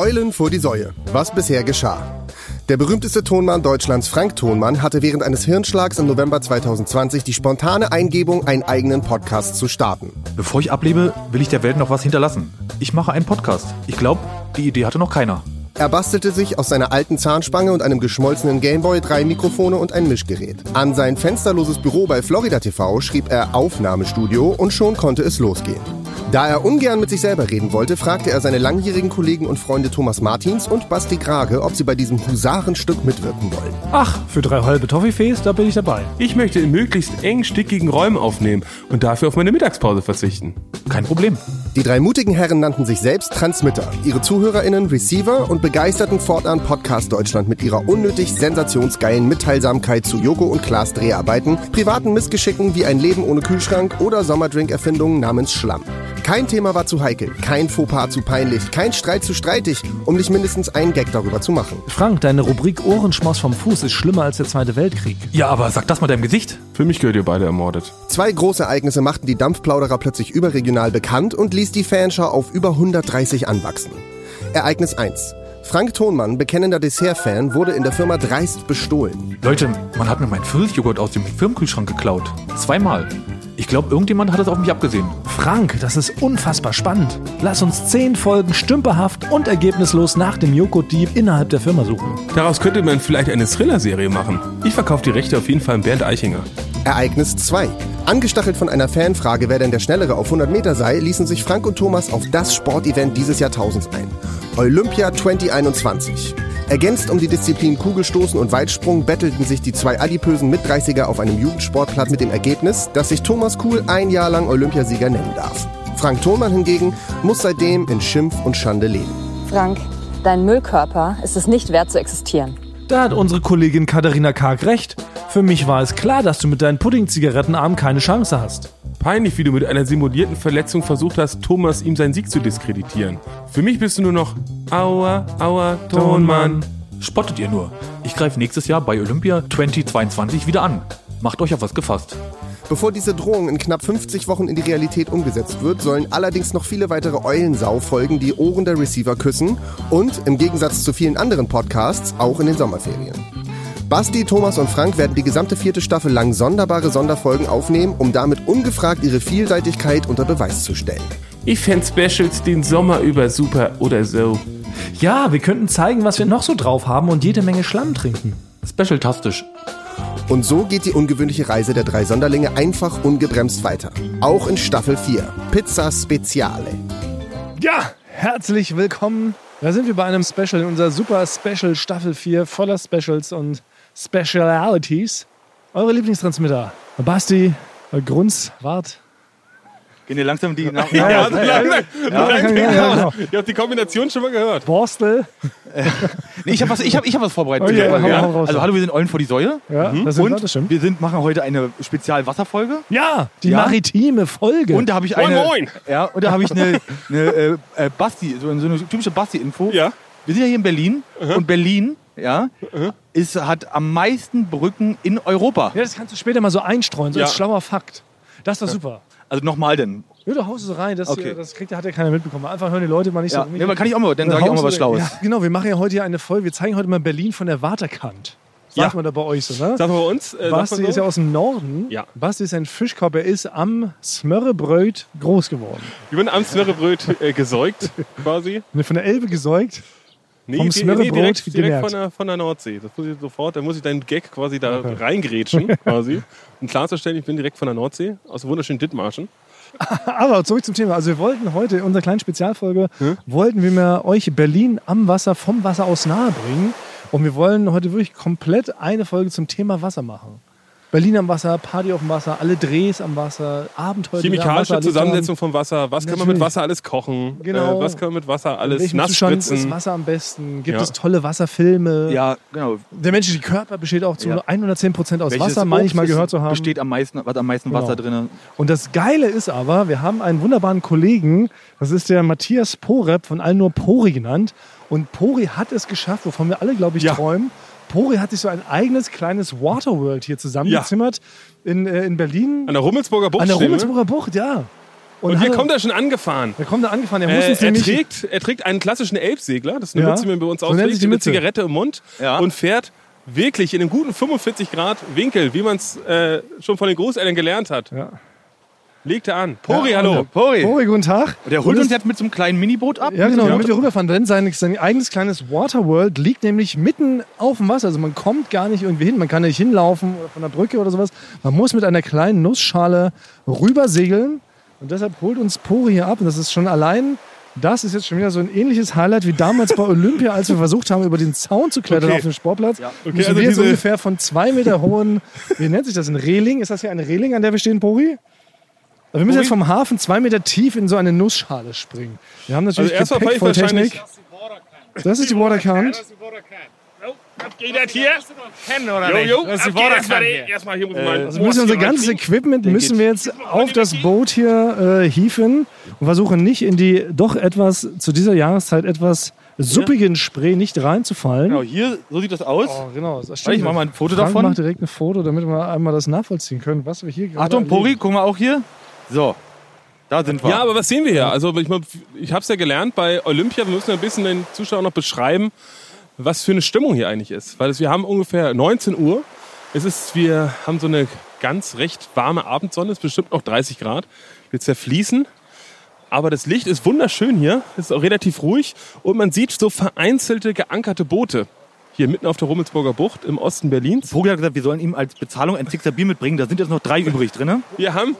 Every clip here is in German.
Eulen vor die Säue. Was bisher geschah. Der berühmteste Tonmann Deutschlands, Frank Tonmann, hatte während eines Hirnschlags im November 2020 die spontane Eingebung, einen eigenen Podcast zu starten. Bevor ich ablebe, will ich der Welt noch was hinterlassen. Ich mache einen Podcast. Ich glaube, die Idee hatte noch keiner. Er bastelte sich aus seiner alten Zahnspange und einem geschmolzenen Gameboy drei Mikrofone und ein Mischgerät. An sein fensterloses Büro bei Florida TV schrieb er Aufnahmestudio und schon konnte es losgehen. Da er ungern mit sich selber reden wollte, fragte er seine langjährigen Kollegen und Freunde Thomas Martins und Basti Grage, ob sie bei diesem Husarenstück mitwirken wollen. Ach, für drei halbe Toffifees, da bin ich dabei. Ich möchte in möglichst eng stickigen Räumen aufnehmen und dafür auf meine Mittagspause verzichten. Kein Problem. Die drei mutigen Herren nannten sich selbst Transmitter, ihre ZuhörerInnen Receiver und begeisterten fortan Podcast Deutschland mit ihrer unnötig sensationsgeilen Mitteilsamkeit zu Joko und Klaas Dreharbeiten, privaten Missgeschicken wie ein Leben ohne Kühlschrank oder Sommerdrink-Erfindungen namens Schlamm. Kein Thema war zu heikel, kein Fauxpas zu peinlich, kein Streit zu streitig, um nicht mindestens einen Gag darüber zu machen. Frank, deine Rubrik Ohrenschmaus vom Fuß ist schlimmer als der Zweite Weltkrieg. Ja, aber sag das mal deinem Gesicht. Für mich gehört ihr beide ermordet. Zwei Großereignisse machten die Dampfplauderer plötzlich überregional bekannt und ließ die Fanschau auf über 130 anwachsen. Ereignis 1. Frank Thonmann, bekennender Dessertfan, wurde in der Firma dreist bestohlen. Leute, man hat mir meinen Pfirsichjoghurt aus dem Firmenkühlschrank geklaut. Zweimal. Ich glaube, irgendjemand hat es auf mich abgesehen. Frank, das ist unfassbar spannend. Lass uns zehn Folgen stümperhaft und ergebnislos nach dem Joghurt-Dieb innerhalb der Firma suchen. Daraus könnte man vielleicht eine Thriller-Serie machen. Ich verkaufe die Rechte auf jeden Fall an Bernd Eichinger. Ereignis 2. Angestachelt von einer Fanfrage, wer denn der Schnellere auf 100 Meter sei, ließen sich Frank und Thomas auf das Sportevent dieses Jahrtausends ein. Olympia 2021. Ergänzt um die Disziplin Kugelstoßen und Weitsprung bettelten sich die zwei adipösen Mit-30er auf einem Jugendsportplatz mit dem Ergebnis, dass sich Thomas Kuhl ein Jahr lang Olympiasieger nennen darf. Frank Thonmann hingegen muss seitdem in Schimpf und Schande leben. Frank, dein Müllkörper ist es nicht wert zu existieren. Da hat unsere Kollegin Katharina Karg recht. Für mich war es klar, dass du mit deinen Pudding-Zigarettenarm keine Chance hast. Peinlich, wie du mit einer simulierten Verletzung versucht hast, Thomas ihm seinen Sieg zu diskreditieren. Für mich bist du nur noch Aua, Aua, Tonmann. Spottet ihr nur. Ich greife nächstes Jahr bei Olympia 2022 wieder an. Macht euch auf was gefasst. Bevor diese Drohung in knapp 50 Wochen in die Realität umgesetzt wird, sollen allerdings noch viele weitere Eulensau folgen, die Ohren der Receiver küssen und, im Gegensatz zu vielen anderen Podcasts, auch in den Sommerferien. Basti, Thomas und Frank werden die gesamte vierte Staffel lang sonderbare Sonderfolgen aufnehmen, um damit ungefragt ihre Vielseitigkeit unter Beweis zu stellen. Ich fände Specials den Sommer über super oder so. Ja, wir könnten zeigen, was wir noch so drauf haben und jede Menge Schlamm trinken. Special-tastisch. Und so geht die ungewöhnliche Reise der drei Sonderlinge einfach ungebremst weiter. Auch in Staffel 4. Pizza Speziale. Ja, herzlich willkommen. Da sind wir bei einem Special in unserer super Special Staffel 4 voller Specials und Specialities. Eure Lieblingstransmitter. Basti, Grunz, Wart. Gehen dir langsam die Namen. Ja, ja, langsam, ja, langsam. ja, ja, genau. Ihr habt die Kombination schon mal gehört. Borstel. Nee, ich habe was, ich hab, ich hab was vorbereitet. Okay, hau ja. mal raus. Also hallo, wir sind Eulen vor die Säue. Ja, das sind Und das stimmt. wir sind, machen heute eine Spezialwasserfolge. Ja, die Ja. maritime Folge. Und da habe ich Moin, eine, moin. Ja, und da habe ich eine, eine äh, äh, Basti, so eine, so eine typische Basti-Info. Ja. Wir sind ja hier in Berlin und Berlin, ja, ist, hat am meisten Brücken in Europa. ja, das kannst du später mal so einstreuen, so als Ja. schlauer Fakt. Das ist doch super. Also nochmal denn. Ja, du haust es rein, das, Okay. das kriegt, hat ja keiner mitbekommen. Einfach hören die Leute mal nicht Ja, so. nee, aber kann ich auch mal, dann sage ich auch mal was Schlaues. Ja, genau, wir machen ja heute hier eine Folge. Wir zeigen heute mal Berlin von der Waterkant. Sagt Ja. man da bei euch so, ne? Sag mal bei uns. Äh, Basti sagt man ist so? ja aus dem Norden. Ja. Basti ist ein Fischkorb. Er ist am Smörrebröt groß geworden. Ich bin am Zwerrebröt äh, gesäugt, quasi. Und von der Elbe gesäugt. Nee, Vom die- Smørrebrød direkt, direkt von, der, von der Nordsee. Das muss ich sofort, da muss ich deinen Gag quasi da reingrätschen, quasi. Um klarzustellen, ich bin direkt von der Nordsee, aus wunderschönen Dithmarschen. Aber zurück zum Thema. Also wir wollten heute in unserer kleinen Spezialfolge, Hm? wollten wir mal euch Berlin am Wasser, vom Wasser aus nahe bringen. Und wir wollen heute wirklich komplett eine Folge zum Thema Wasser machen. Berlin am Wasser, Party auf dem Wasser, alle Drehs am Wasser, Abenteuer. Wasser Chemikalische erlebt Zusammensetzung vom Wasser. Was kann man mit Natürlich. Wasser alles kochen? Genau. Äh, was kann man mit Wasser alles nass Zustand ist spritzen? Wasser am besten? Gibt Ja. es tolle Wasserfilme? Ja, genau. Der menschliche Körper besteht auch zu Ja. 110 Prozent aus Welches Wasser, meine ich mal gehört zu haben. Besteht am meisten, hat am meisten Genau. Wasser drin. Und das Geile ist aber, wir haben einen wunderbaren Kollegen, das ist der Matthias Porep, von allen nur Pori genannt. Und Pori hat es geschafft, wovon wir alle, glaube ich, Ja. träumen. Pori hat sich so ein eigenes kleines Waterworld hier zusammengezimmert in, äh, in Berlin. An der Rummelsburger Bucht An der wir. Rummelsburger Bucht, ja. Und, hier hat- kommt er schon angefahren. Der kommt da angefahren. Er muss Äh, uns er, trägt, er trägt einen klassischen Elbsegler, das ist eine Ja, Mütze, die man bei uns so eine Mütze. Zigarette im Mund Ja. und fährt wirklich in einem guten 45 Grad Winkel, wie man es äh, schon von den Großeltern gelernt hat. Ja. Legt er an. Pori, Ja, hallo. Pori. Pori, guten Tag. Der holt uns jetzt mit so einem kleinen Miniboot ab. Ja, genau, Ja. damit wir rüberfahren. Denn sein, sein eigenes kleines Waterworld liegt nämlich mitten auf dem Wasser. Also man kommt gar nicht irgendwie hin. Man kann nicht hinlaufen oder von der Brücke oder sowas. Man muss mit einer kleinen Nussschale rübersegeln. Und deshalb holt uns Pori hier ab. Und das ist schon allein, das ist jetzt schon wieder so ein ähnliches Highlight wie damals bei Olympia, als wir versucht haben, über den Zaun zu klettern Okay. auf dem Sportplatz. Okay, Müssen also wir jetzt ungefähr von zwei Meter hohen, wie nennt sich das, ein Reling? Ist das hier eine Reling, an der wir stehen, Pori? Also wir müssen jetzt vom Hafen zwei Meter tief in so eine Nussschale springen. Wir haben natürlich Also erstmal Gepäck voll ich wahrscheinlich- Technik. Das ist die Watercount. Geht das hier? oder Jo, nicht? jo. Das ist die erstmal, hier. erstmal hier muss man Also müssen unser ganzes Equipment müssen wir jetzt auf das Boot hier äh, hieven und versuchen nicht in die doch etwas zu dieser Jahreszeit etwas suppigen Spree nicht reinzufallen. Genau, hier, so sieht das aus. Oh, genau, das ich mach mal ein Foto Frank davon. macht direkt ein Foto, damit wir einmal das nachvollziehen können, was wir hier gerade Achtung, Pori, guck mal auch hier. So, da sind wir. Ja, aber was sehen wir hier? Also ich, ich habe es ja gelernt bei Olympia. Wir müssen ein bisschen den Zuschauern noch beschreiben, was für eine Stimmung hier eigentlich ist. Weil es, wir haben ungefähr 19 Uhr. Es ist, wir haben so eine ganz recht warme Abendsonne. Es ist bestimmt noch 30 Grad. Wir zerfließen. Aber das Licht ist wunderschön hier. Es ist auch relativ ruhig. Und man sieht so vereinzelte geankerte Boote. Hier mitten auf der Rummelsburger Bucht im Osten Berlins. Pori hat gesagt, wir sollen ihm als Bezahlung ein Sixer Bier mitbringen. Da sind jetzt noch drei übrig drin. Wir haben,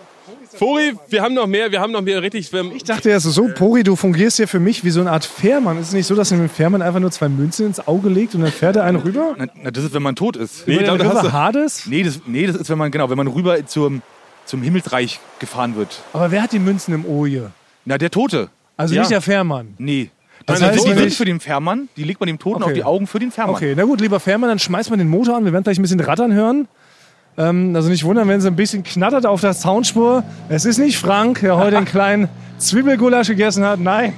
Fori, wir haben noch mehr. Wir haben noch mehr richtig. Ich dachte erst so, Pori, du fungierst hier für mich wie so eine Art Fährmann. Ist es nicht so, dass dem Fährmann einfach nur zwei Münzen ins Auge legt und dann fährt er einen rüber? Na, na, das ist, wenn man tot ist. Nee, Über hast River Hades? Nee, das, nee, das ist, wenn man, genau, wenn man rüber zum, zum Himmelsreich gefahren wird. Aber wer hat die Münzen im O hier? Na, der Tote. Also Ja. nicht der Fährmann. Nee. Das heißt, die sind für den Fährmann, die legt man dem Toten Okay. auf die Augen für den Fährmann. Okay, na gut, lieber Fährmann, dann schmeißt man den Motor an. Wir werden gleich ein bisschen rattern hören. Ähm, also nicht wundern, wenn es ein bisschen knattert auf der Soundspur. Es ist nicht Frank, der heute einen kleinen Zwiebelgulasch gegessen hat. Nein.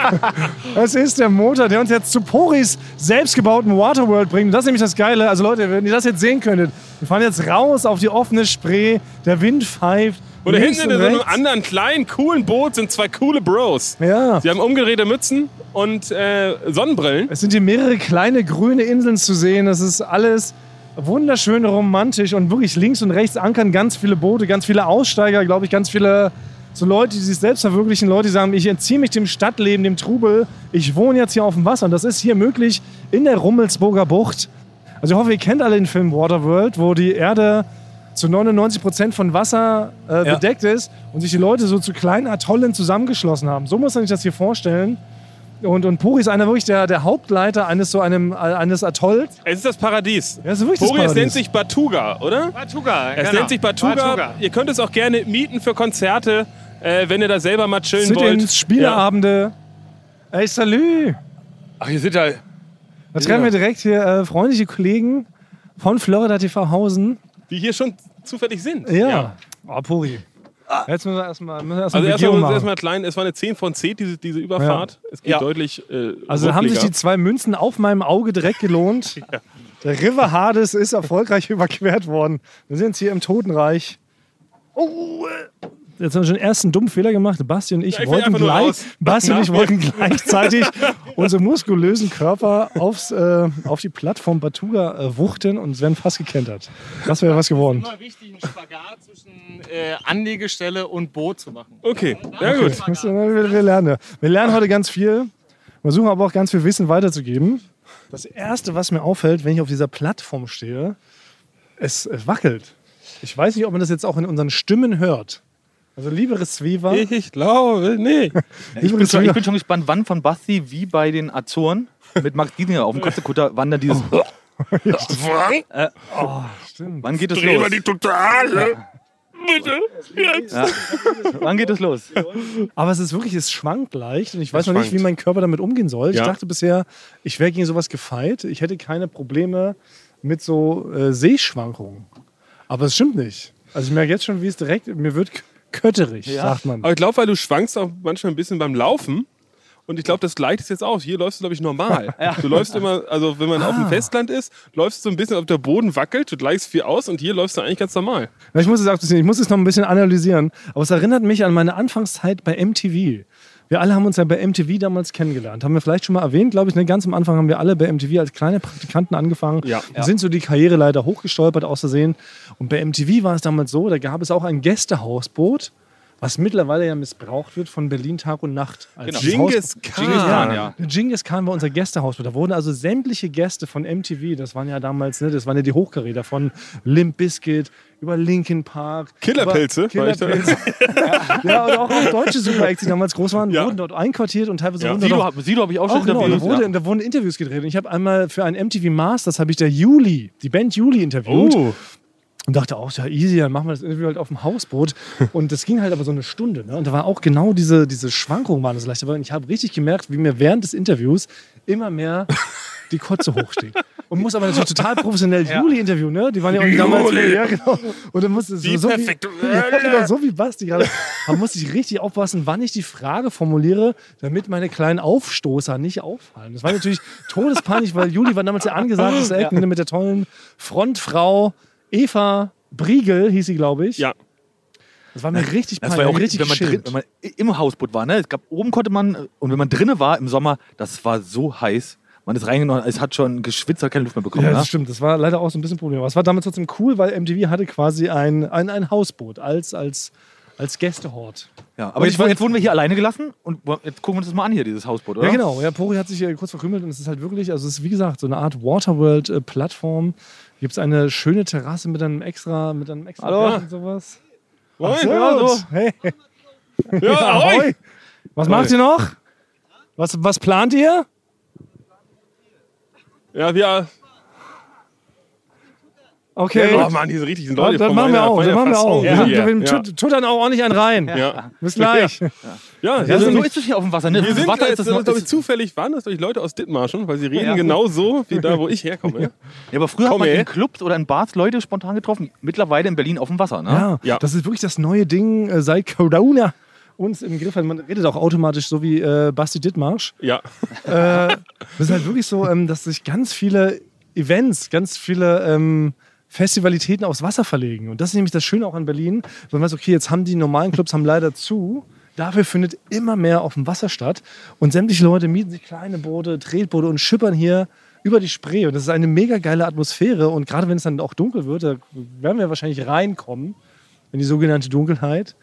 es ist der Motor, der uns jetzt zu Poris selbstgebauten Waterworld bringt. Das ist nämlich das Geile. Also Leute, wenn ihr das jetzt sehen könntet, wir fahren jetzt raus auf die offene Spree. Der Wind pfeift. Und links hinten in und so einem anderen kleinen, coolen Boot sind zwei coole Bros. Ja. Sie haben umgedrehte Mützen und äh, Sonnenbrillen. Es sind hier mehrere kleine grüne Inseln zu sehen. Das ist alles wunderschön romantisch und wirklich links und rechts ankern ganz viele Boote, ganz viele Aussteiger, glaube ich, ganz viele so Leute, die sich selbst verwirklichen, Leute, die sagen, ich entziehe mich dem Stadtleben, dem Trubel. Ich wohne jetzt hier auf dem Wasser und das ist hier möglich in der Rummelsburger Bucht. Also ich hoffe, ihr kennt alle den Film Waterworld, wo die Erde zu 99 Prozent von Wasser äh, Ja. bedeckt ist und sich die Leute so zu kleinen Atollen zusammengeschlossen haben. So muss man sich das hier vorstellen. Und, und Puri ist einer wirklich der, der Hauptleiter eines so einem, eines Atolls. Es ist das Paradies. Ja, es ist wirklich das Pori, es Paradies. nennt sich Batuga, oder? Batuga, Es genau. nennt sich Batuga. Batuga. Ihr könnt es auch gerne mieten für Konzerte, äh, wenn ihr da selber mal chillen wollt. Sit-ins, Spieleabende. Ey, salü! Ach, hier sind ja. Jetzt treffen wir direkt hier äh, freundliche Kollegen von Florida TV Hausen. Ja, die hier schon zufällig sind. Ja. Oh, Puri. Jetzt müssen wir erstmal müssen wir erstmal Also erstmal machen. erstmal klein, es war eine 10 von 10, diese, diese Überfahrt. Es geht Ja. deutlich äh, Also haben sich die zwei Münzen auf meinem Auge direkt gelohnt. Der River Hades ist erfolgreich überquert worden. Wir sind jetzt hier im Totenreich. Oh, äh, jetzt haben wir schon den ersten dummen Fehler gemacht. Basti und ich Ja, ich wollten gleich. Basti und ich wollten gleichzeitig unsere muskulösen Körper aufs, äh, auf die Plattform Batuga äh, wuchten und es werden fast gekentert. Das wäre was geworden. immer wichtig, einen Spagat zwischen äh, Anlegestelle und Boot zu machen. Okay, ja gut. Wir, wir, lernen. wir lernen heute ganz viel. Wir versuchen aber auch ganz viel Wissen weiterzugeben. Das Erste, was mir auffällt, wenn ich auf dieser Plattform stehe, es, es wackelt. Ich weiß nicht, ob man das jetzt auch in unseren Stimmen hört. Also, liebe Resviva, Ich glaube nicht. Ich bin, schon, ich bin schon gespannt, wann von Basti wie bei den Azoren mit Max Giesinger auf dem Kotzekutter, wann dann dieses. stimmt. Wann geht es los? Totale. Bitte. Jetzt. Ja. Wann geht es los? Aber es ist wirklich, es schwankt leicht und ich weiß Es noch nicht, schwankt. wie mein Körper damit umgehen soll. Ich Ja. dachte bisher, ich wäre gegen sowas gefeit. Ich hätte keine Probleme mit so äh, Seeschwankungen. Aber es stimmt nicht. Also ich merke jetzt schon, wie es direkt, mir wird kötterig, sagt man. Aber ich glaube, weil du schwankst auch manchmal ein bisschen beim Laufen. Und ich glaube, das gleicht es jetzt aus. Hier läufst du, glaube ich, normal. Du läufst immer, also wenn man auf dem Festland ist, läufst du so ein bisschen, ob der Boden wackelt, du gleichst viel aus und hier läufst du eigentlich ganz normal. Ja, Ich muss es auch ich muss es noch ein bisschen analysieren, aber es erinnert mich an meine Anfangszeit bei MTV. Wir alle haben uns ja bei MTV damals kennengelernt. Haben wir vielleicht schon mal erwähnt, glaube ich. Ne? Ganz am Anfang haben wir alle bei MTV als kleine Praktikanten angefangen Ja. und sind so die Karriereleiter hochgestolpert aus Versehen. Und bei MTV war es damals so, da gab es auch ein Gästehausboot, was mittlerweile ja missbraucht wird von Berlin Tag und Nacht. Als Genghis Haus- Khan. Genghis Khan, ja. Genghis Khan war unser Gästehausboot. Da wurden also sämtliche Gäste von MTV, das waren ja damals, ne, das waren ja die Hochkaräter von Limp Bizkit über Linkin Park. Killerpilze, über war ich da? Killerpilze. ja, und auch, auch deutsche Super-Acts, die damals groß waren, Ja. wurden dort einquartiert und teilweise Ja. wurden Sido, auch hab- Sido habe ich auch schon auch genau, da, interviewt. wurde, ja. da wurden Interviews gedreht. Und ich habe einmal für ein MTV Masters habe ich der Juli, die Band Juli interviewt. Oh. Und dachte auch, ja easy, dann machen wir das Interview halt auf dem Hausboot. Und das ging halt aber so eine Stunde. Ne? Und da war auch genau diese, diese Schwankungen waren das leicht. Und ich habe richtig gemerkt, wie mir während des Interviews immer mehr die Kotze hochsteht. Und muss aber natürlich total professionell Juli interviewen, ne? Die waren ja auch damals. Ja, genau. Und dann musste so, so perfekt. Wie, ja, genau, so wie Basti gerade. Da musste ich richtig aufpassen, wann ich die Frage formuliere, damit meine kleinen Aufstoßer nicht auffallen. Das war natürlich todespanisch, weil Juli war damals der angesagteste Eck ne, mit der tollen Frontfrau Eva Briegel, hieß sie, glaube ich. Ja. Das war mir richtig Das peinlich. war ja auch richtig wenn man, drin, wenn man im Hausboot war. Ne? Es gab, oben konnte man, und wenn man drinnen war im Sommer, das war so heiß. Man ist reingenommen, es hat schon geschwitzt, hat keine Luft mehr bekommen. Ja, ne? das stimmt. Das war leider auch so ein bisschen ein Problem. Aber es war damals trotzdem cool, weil MTV hatte quasi ein, ein, ein Hausboot als, als, als Gästehort. ja, aber jetzt, jetzt wurden wir hier alleine gelassen und jetzt gucken wir uns das mal an hier, dieses Hausboot, oder? Ja, genau. Ja, Pori hat sich hier kurz verkrümelt und es ist halt wirklich, also es ist wie gesagt so eine Art Waterworld-Plattform. Gibt es eine schöne Terrasse mit einem extra, mit einem extra Hallo. Und sowas. Moin. So. Hey. Ja, ahoi. Ahoi. Was macht ihr noch? Was, was plant ihr? Ja, wir. Okay. Oh Mann, hier sind richtig sind Leute das von machen wir auch. Meiner machen wir auch. Fasson Wir, wir ja. tut- auch ordentlich einen rein. Ja. Bis gleich. Ja, Ja, so, sind, so ist es hier auf dem Wasser. Ne? wir Das sind Wasser ist das das glaube ich, ist, zufällig waren das, glaube ich, Leute aus Dithmarschen, weil sie reden Ja. genau so, wie da, wo ich herkomme. ja, aber früher Komm, hat man ey. in Clubs oder in Bars Leute spontan getroffen. Mittlerweile in Berlin auf dem Wasser. Ne? Ja, Ja. das ist wirklich das neue Ding äh, seit Corona uns im Griff hat. Man redet auch automatisch so wie äh, Basti Dittmarsch. Ja. Äh, das ist halt wirklich so, ähm, dass sich ganz viele Events, ganz viele ähm, Festivalitäten aufs Wasser verlegen. Und das ist nämlich das Schöne auch an Berlin. Man weiß, okay, jetzt haben die normalen Clubs haben leider zu. Dafür findet immer mehr auf dem Wasser statt. Und sämtliche Leute mieten sich kleine Boote, Tretboote und schippern hier über die Spree. Und das ist eine mega geile Atmosphäre. Und gerade wenn es dann auch dunkel wird, da werden wir wahrscheinlich reinkommen in die sogenannte Dunkelheit,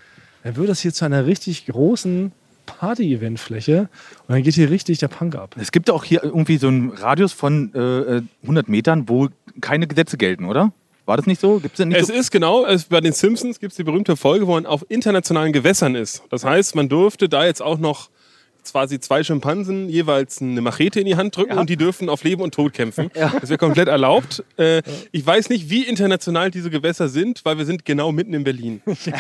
dann wird das hier zu einer richtig großen Party-Event-Fläche. Und dann geht hier richtig der Punk ab. Es gibt ja auch hier irgendwie so einen Radius von äh, 100 Metern, wo keine Gesetze gelten, oder? War das nicht so? Gibt's denn nicht Es so? ist genau, es, bei den Simpsons gibt es die berühmte Folge, wo man auf internationalen Gewässern ist. Das heißt, man dürfte da jetzt auch noch quasi zwei Schimpansen jeweils eine Machete in die Hand drücken Ja. und die dürfen auf Leben und Tod kämpfen. Das wäre komplett erlaubt. Äh, ich weiß nicht, wie international diese Gewässer sind, weil wir sind genau mitten in Berlin.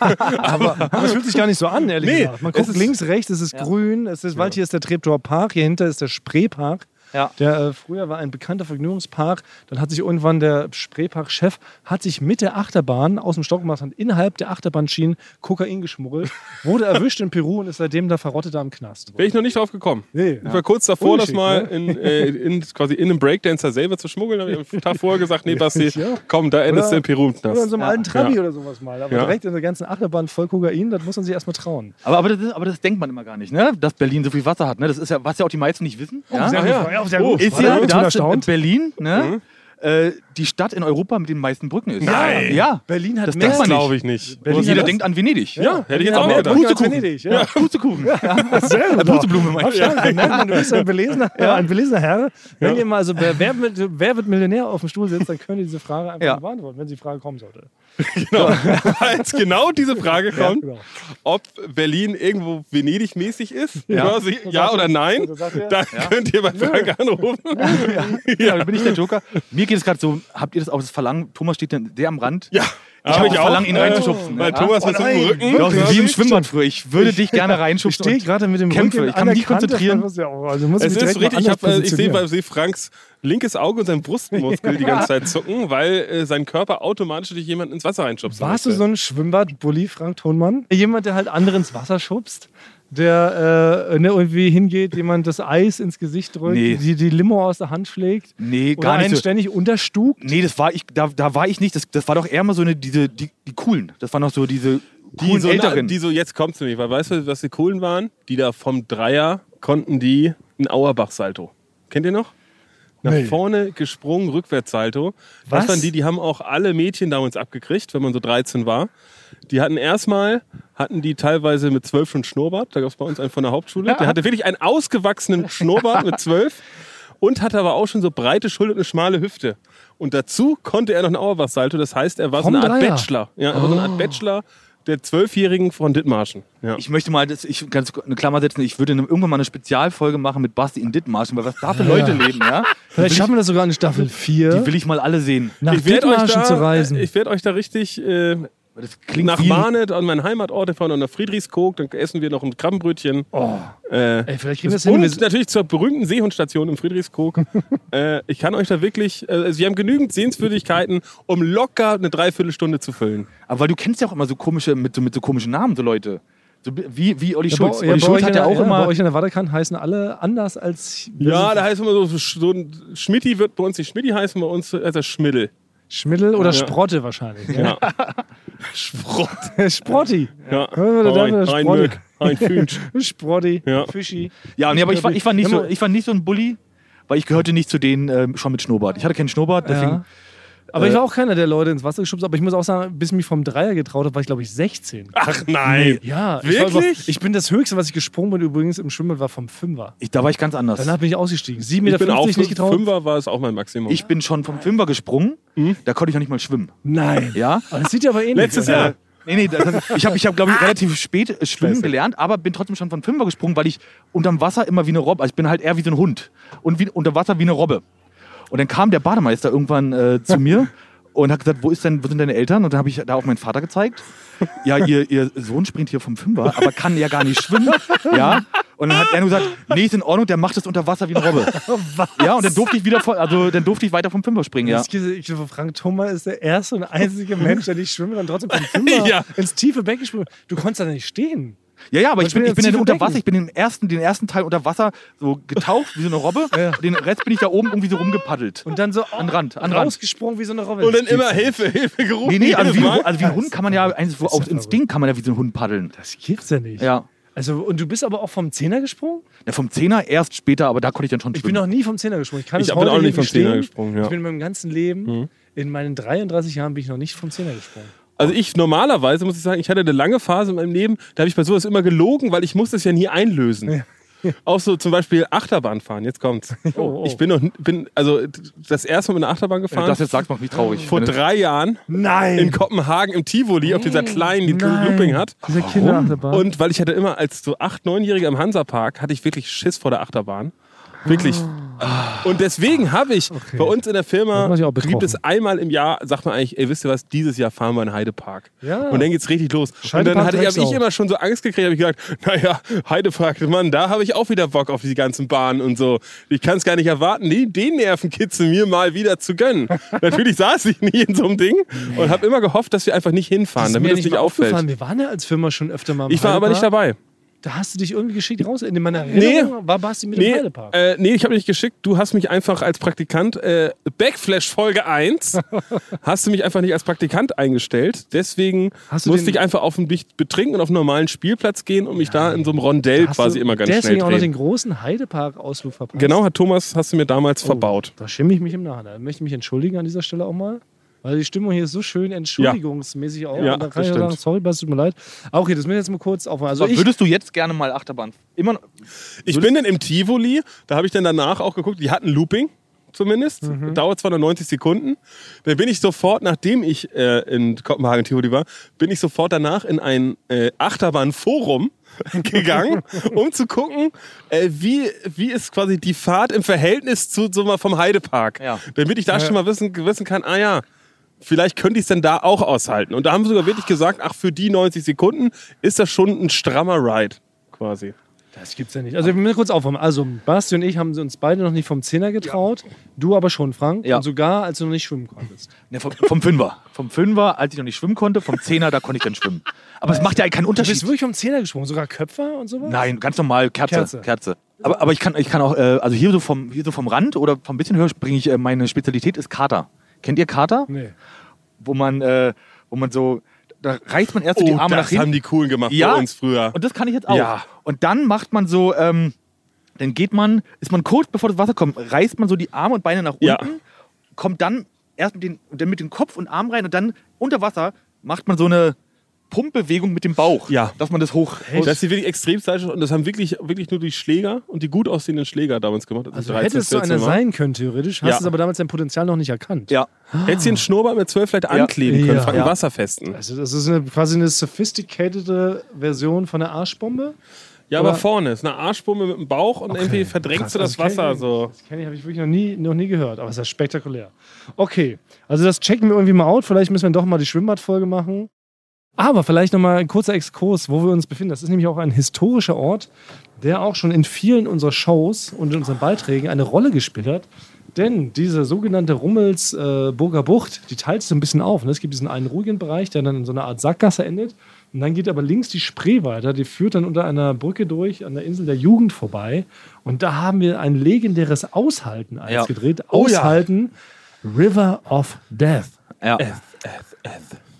Aber, aber es fühlt sich gar nicht so an, ehrlich Nee, gesagt. Man es guckt links, rechts, es ist grün, es ist, Wald, hier ist der Treptower Park, hier hinter ist der Spreepark. Ja. Der äh, früher war ein bekannter Vergnügungspark. Dann hat sich irgendwann der Spreepark-Chef hat sich mit der Achterbahn aus dem Stock gemacht und innerhalb der Achterbahnschienen Kokain geschmuggelt, wurde erwischt in Peru und ist seitdem da verrottet da im Knast. Wäre ich noch nicht drauf gekommen. Nee. Ich war kurz davor, das Ungeschickt, mal ne? in, äh, in, quasi in einem Breakdancer selber zu schmuggeln. Habe ich am Tag vorher gesagt, nee, Basti, Ja. komm, da endest du in Peru im Oder in Knast. so einem alten Trabi Ja. oder sowas mal. Aber Ja. direkt in der ganzen Achterbahn voll Kokain, das muss man sich erstmal trauen. Aber, aber, das, aber das denkt man immer gar nicht, ne? dass Berlin so viel Wasser hat. Ne? Das ist ja, was ja auch die meisten nicht wissen. ja? Sehr ja. gut. Ja, sehr gut. Ist ja, ich bin dass erstaunt. Berlin ne? äh, die Stadt in Europa mit den meisten Brücken ist. Nein. Ja. Berlin hat Das mehr. man Glaube ich nicht. Berlin jeder denkt an Venedig. Ja, hätte ich jetzt Ja, auch mehr gedacht. Pustekuchen. Venedig, ja. Ja, Pustekuchen. Sehr gut. Pusteblume, mein ich. Ja, nein, du bist ein belesener, ein belesener Herr. Wenn ihr mal so, wer, wer, wird- wer wird Millionär auf dem Stuhl sitzt, dann könnt ihr diese Frage einfach Ja. beantworten, wenn die Frage kommen sollte. Genau. Als genau diese Frage kommt, genau. ob Berlin irgendwo Venedig-mäßig ist, Ja. quasi, ja oder nein, dann könnt ihr bei Frank anrufen. Ja, dann bin ich der Joker. Mir geht es gerade so, habt ihr das auch das Verlangen, Thomas steht dann sehr am Rand. Ja, Ich habe das Verlangen, ihn reinzuschubsen. Weil ja? Thomas Oh mit dem. Rücken. Ja, wie im ich- Schwimmbad früher. Ich würde dich gerne Ich reinschubsen. stehe und- gerade mit dem Kämpfe. Rücken Ich kann an mich nicht konzentrieren. ja auch- Also muss Es ist richtig, ich, hab, äh, ich sehe bei Franks linkes Auge und sein Brustmuskel die ganze Zeit zucken, weil äh, sein Körper automatisch durch jemanden ins Wasser reinschubst. Warst du so ein Schwimmbad-Bully, Frank Thonmann? Jemand, der halt andere ins Wasser schubst? Der äh, ne, irgendwie hingeht, jemand das Eis ins Gesicht drückt, Nee. die, die Limo aus der Hand schlägt Nee, oder gar nicht einen so. ständig unterstuckt. Nee, das war ich, da, da war ich nicht. Das, das war doch eher mal so eine, diese, die, die coolen. Das waren noch so diese Die coolen so, Älteren. die so, jetzt kommt's nämlich, weil weißt du, was die coolen waren? Die da vom Dreier konnten die ein Auerbach-Salto. Kennt ihr noch? Nach Nee. vorne gesprungen, Rückwärtssalto. Was? Das waren die, die haben auch alle Mädchen damals abgekriegt, wenn man so 13 war. Die hatten erstmal, hatten die teilweise mit 12 schon Schnurrbart. Da gab es bei uns einen von der Hauptschule. Der hatte wirklich einen ausgewachsenen Schnurrbart mit 12 und hatte aber auch schon so breite Schulter und eine schmale Hüfte. Und dazu konnte er noch ein Auerbach-Salto. Das heißt, er war Vom so eine Art Dreier? Bachelor. Ja, er war so eine Art Bachelor der Zwölfjährigen von Dithmarschen. Ja. Ich möchte mal das, ich, ganz eine Klammer setzen. Ich würde irgendwann mal eine Spezialfolge machen mit Basti in Dithmarschen, weil was da für Leute leben, ja? Vielleicht schaffen wir das sogar in Staffel 4, Die will ich mal alle sehen. nach ich werde euch, Dithmarschen da- zu reisen. ich werd euch da richtig äh, nach Barnet an meinen Heimatort fahren und nach Friedrichskoog. Dann essen wir noch ein Krabbenbrötchen. oh, Äh, ey, vielleicht kriegen wir das hin. und Wir- natürlich zur berühmten Seehundstation in Friedrichskoog. äh, ich kann euch da wirklich, äh, also wir haben genügend Sehenswürdigkeiten, um locker eine Dreiviertelstunde zu füllen. Aber weil du kennst ja auch immer so komische, mit so, mit so komischen Namen, so Leute. So wie, wie Olli Ja, Schulz. bei, ja, Olli Schulz hat ja auch ja, immer. Bei euch in der Waterkant heißen alle anders als Ja, da heißt immer so, so ein Schmidti wird bei uns nicht Schmidti heißen, bei uns heißt er Schmiddel. Schmiddel oder Ja. Sprotte wahrscheinlich. Ne? Ja. Sprott. Sprotti. Ja. Ein, ein Sprotte. Mück, ein Fünsch. Sprotti, Ja. Fischi. Ja, nee, aber ich war, ich, war nicht so, ich war nicht so ein Bully, weil ich gehörte nicht zu denen ähm, schon mit Schnurrbart. Ich hatte keinen Schnurrbart, deswegen. Aber ich Äh, war auch keiner, der Leute ins Wasser geschubst hat. Aber ich muss auch sagen, bis ich mich vom Dreier getraut habe, war ich glaube ich 16. Ach nein. Ja, ich, war Wirklich? ich bin das Höchste, was ich gesprungen bin, übrigens im Schwimmbad, war vom Fünfer. Ich, da war ich ganz anders. Danach bin ich ausgestiegen. 7,50 Ich Meter bin auch nicht getraut. Fünfer war es auch mein Maximum. Ich bin schon vom Fünfer gesprungen, da konnte ich noch nicht mal schwimmen. Nein. Ja? Aber das sieht ja aber ähnlich Letztes aus. Jahr. Nee, nee, das, ich habe, ich hab, glaube ich, relativ spät äh, schwimmen gelernt, aber bin trotzdem schon von Fünfer gesprungen, weil ich unterm Wasser immer wie eine Robbe, also ich bin halt eher wie so ein Hund und wie, unter Wasser wie eine Robbe. Und dann kam der Bademeister irgendwann äh, zu mir und hat gesagt, wo, ist denn, wo sind deine Eltern? Und dann habe ich da auf meinen Vater gezeigt. Ja, ihr, ihr Sohn springt hier vom Fünfer, aber kann ja gar nicht schwimmen. Ja. Und dann hat er nur gesagt, nee, ist in Ordnung, der macht das unter Wasser wie eine Robbe. Ja, und dann durfte ich wieder, voll, also dann durfte ich weiter vom Fünfer springen, ja. Ich, Frank Thoma ist der erste und einzige Mensch, der nicht schwimmt und trotzdem vom Fünfer Ja. ins tiefe Becken springt. Du konntest da nicht stehen. Ja, ja, aber ich bin, ich bin ja ja unter. Wasser. Ich bin den ersten, den ersten Teil unter Wasser so getaucht wie so eine Robbe. Den Rest bin ich da oben irgendwie so rumgepaddelt. Und dann so An Rand, an Rand. rausgesprungen wie so eine Robbe. Und dann immer Hilfe, Hilfe gerufen. Nee, nee, also wie, also wie ein Hund kann man ja, ist ja aus Instinkt kann man ja wie so ein Hund paddeln. Das gibt's ja nicht. Ja. Also, und du bist aber auch vom Zehner gesprungen? ja. Vom Zehner erst später, aber da konnte ich dann schon Ich bin schwimmen. noch nie vom Zehner gesprungen. Ich kann Ich bin auch nicht vom. Zehner gesprungen, ja. Mhm. Ich bin in meinem ganzen Leben, in meinen 33 Jahren bin ich noch nicht vom Zehner gesprungen. Also ich normalerweise muss ich sagen, ich hatte eine lange Phase in meinem Leben, da habe ich bei sowas immer gelogen, weil ich musste es ja nie einlösen. Auch so zum Beispiel Achterbahn fahren, jetzt kommt's. Oh, oh. Ich bin noch, bin, also das erste Mal mit einer Achterbahn Wenn du gefahren, das jetzt sagst, macht mich traurig. vor drei Jahren Nein! in Kopenhagen im Tivoli, auf dieser kleinen, die Nein. Looping hat. Dieser Kinderachterbahn. Und weil ich hatte immer als so 8-, 9-Jähriger im Hansapark, hatte ich wirklich Schiss vor der Achterbahn. Wirklich. Und deswegen habe ich bei uns in der Firma, gibt es einmal im Jahr, sagt man eigentlich, ey, wisst ihr was, dieses Jahr fahren wir in Heidepark. Ja. Und dann geht's richtig los. Und dann hatte ich, hab ich immer schon so Angst gekriegt, habe ich gesagt, naja, Heidepark, Mann, da habe ich auch wieder Bock auf die ganzen Bahnen und so. Ich kann es gar nicht erwarten, die, den Nervenkitzel mir mal wieder zu gönnen. Natürlich saß ich nie in so einem Ding und habe immer gehofft, dass wir einfach nicht hinfahren, damit es nicht auffällt. Wir waren ja als Firma schon öfter mal Ich war aber nicht dabei. Da hast du dich irgendwie geschickt raus. In meiner Erinnerung war Basti mit Nee, dem Heidepark. äh, nee, ich habe mich geschickt. Du hast mich einfach als Praktikant, äh, Backflash Folge 1, hast du mich einfach nicht als Praktikant eingestellt. Deswegen musste ich einfach auf ein mich betrinken und auf einen normalen Spielplatz gehen und mich da in so einem Rondell quasi immer ganz deswegen schnell auch noch den großen Heidepark-Ausflug verpasst. Genau, hat Thomas, hast du mir damals Oh, verbaut. Da schimme ich mich im Nachhinein. Möchte mich entschuldigen an dieser Stelle auch mal. Weil die Stimmung hier ist so schön entschuldigungsmäßig auch. Ja, und da kann ich sagen, sorry, Basti, tut mir leid. Ah, Okay, das müssen wir jetzt mal kurz aufmachen. Also ich, würdest du jetzt gerne mal Achterbahn? Immer noch- Ich bin dann im Tivoli, da habe ich dann danach auch geguckt, die hatten Looping zumindest, Mhm. dauert zwar nur 90 Sekunden. Dann bin ich sofort, nachdem ich äh, in Kopenhagen Tivoli war, bin ich sofort danach in ein äh, Achterbahnforum gegangen, um zu gucken, äh, wie, wie ist quasi die Fahrt im Verhältnis zu so mal vom Heidepark. Ja. Damit ich da schon mal wissen, wissen kann, ah ja, vielleicht könnte ich es denn da auch aushalten. Und da haben sie sogar wirklich gesagt, ach, für die 90 Sekunden ist das schon ein strammer Ride quasi. Das gibt's ja nicht. Also wir müssen kurz aufräumen. Also Basti und ich haben uns beide noch nicht vom Zehner getraut. Du aber schon, Frank. Ja. Und sogar, als du noch nicht schwimmen konntest. Ne, vom, vom Fünfer. Vom Fünfer, als ich noch nicht schwimmen konnte, vom Zehner, da konnte ich dann schwimmen. Aber es macht ja keinen Du Unterschied. bist wirklich vom Zehner gesprungen, sogar Köpfer und sowas? Nein, ganz normal, Kerze. Kerze. Kerze. Aber, aber ich kann, ich kann auch, äh, also hier so vom, hier so vom Rand oder vom bisschen höher springe ich, äh, meine Spezialität ist Kater. Kennt ihr Kater? Nee. Wo man, äh, wo man so, da reißt man erst so die Oh, Arme nach das hinten. haben die coolen gemacht Ja. bei uns früher. Und das kann ich jetzt auch. Ja. Und dann macht man so, ähm, dann geht man, ist man kurz bevor das Wasser kommt, reißt man so die Arme und Beine nach unten, Ja. kommt dann erst mit, den, dann mit dem Kopf und Arm rein und dann unter Wasser macht man so eine Pumpbewegung mit dem Bauch, Ja. dass man das hoch. Das ist die wirklich extrem stylisch und das haben wirklich, wirklich nur die Schläger und die gut aussehenden Schläger damals gemacht. Also 13, hättest du 14 einer sein können, theoretisch. Hast Ja. es aber damals dein Potenzial noch nicht erkannt. Ja. Hättest du den Schnurrbart mit 12 vielleicht ankleben können, Ja. von Ja. Wasserfesten. Also das ist eine, quasi eine sophisticated Version von der Arschbombe. Ja, Aber- aber vorne ist eine Arschbombe mit dem Bauch und irgendwie verdrängst Krass, du das also kenn Wasser ich- so. Das kenne ich, habe ich wirklich noch nie, noch nie gehört, aber es ist ja spektakulär. Okay, also das checken wir irgendwie mal out. Vielleicht müssen wir doch mal die Schwimmbadfolge machen. Aber vielleicht nochmal ein kurzer Exkurs, wo wir uns befinden. Das ist nämlich auch ein historischer Ort, der auch schon in vielen unserer Shows und in unseren Beiträgen eine Rolle gespielt hat. Denn diese sogenannte Rummelsburger äh, Bucht, die teilt sich so ein bisschen auf. Ne? Es gibt diesen einen ruhigen Bereich, der dann in so einer Art Sackgasse endet. Und dann geht aber links die Spree weiter. Die führt dann unter einer Brücke durch, an der Insel der Jugend vorbei. Und da haben wir ein legendäres Aushalten eins Ja. gedreht. Oh ja. Aushalten, River of Death. ja.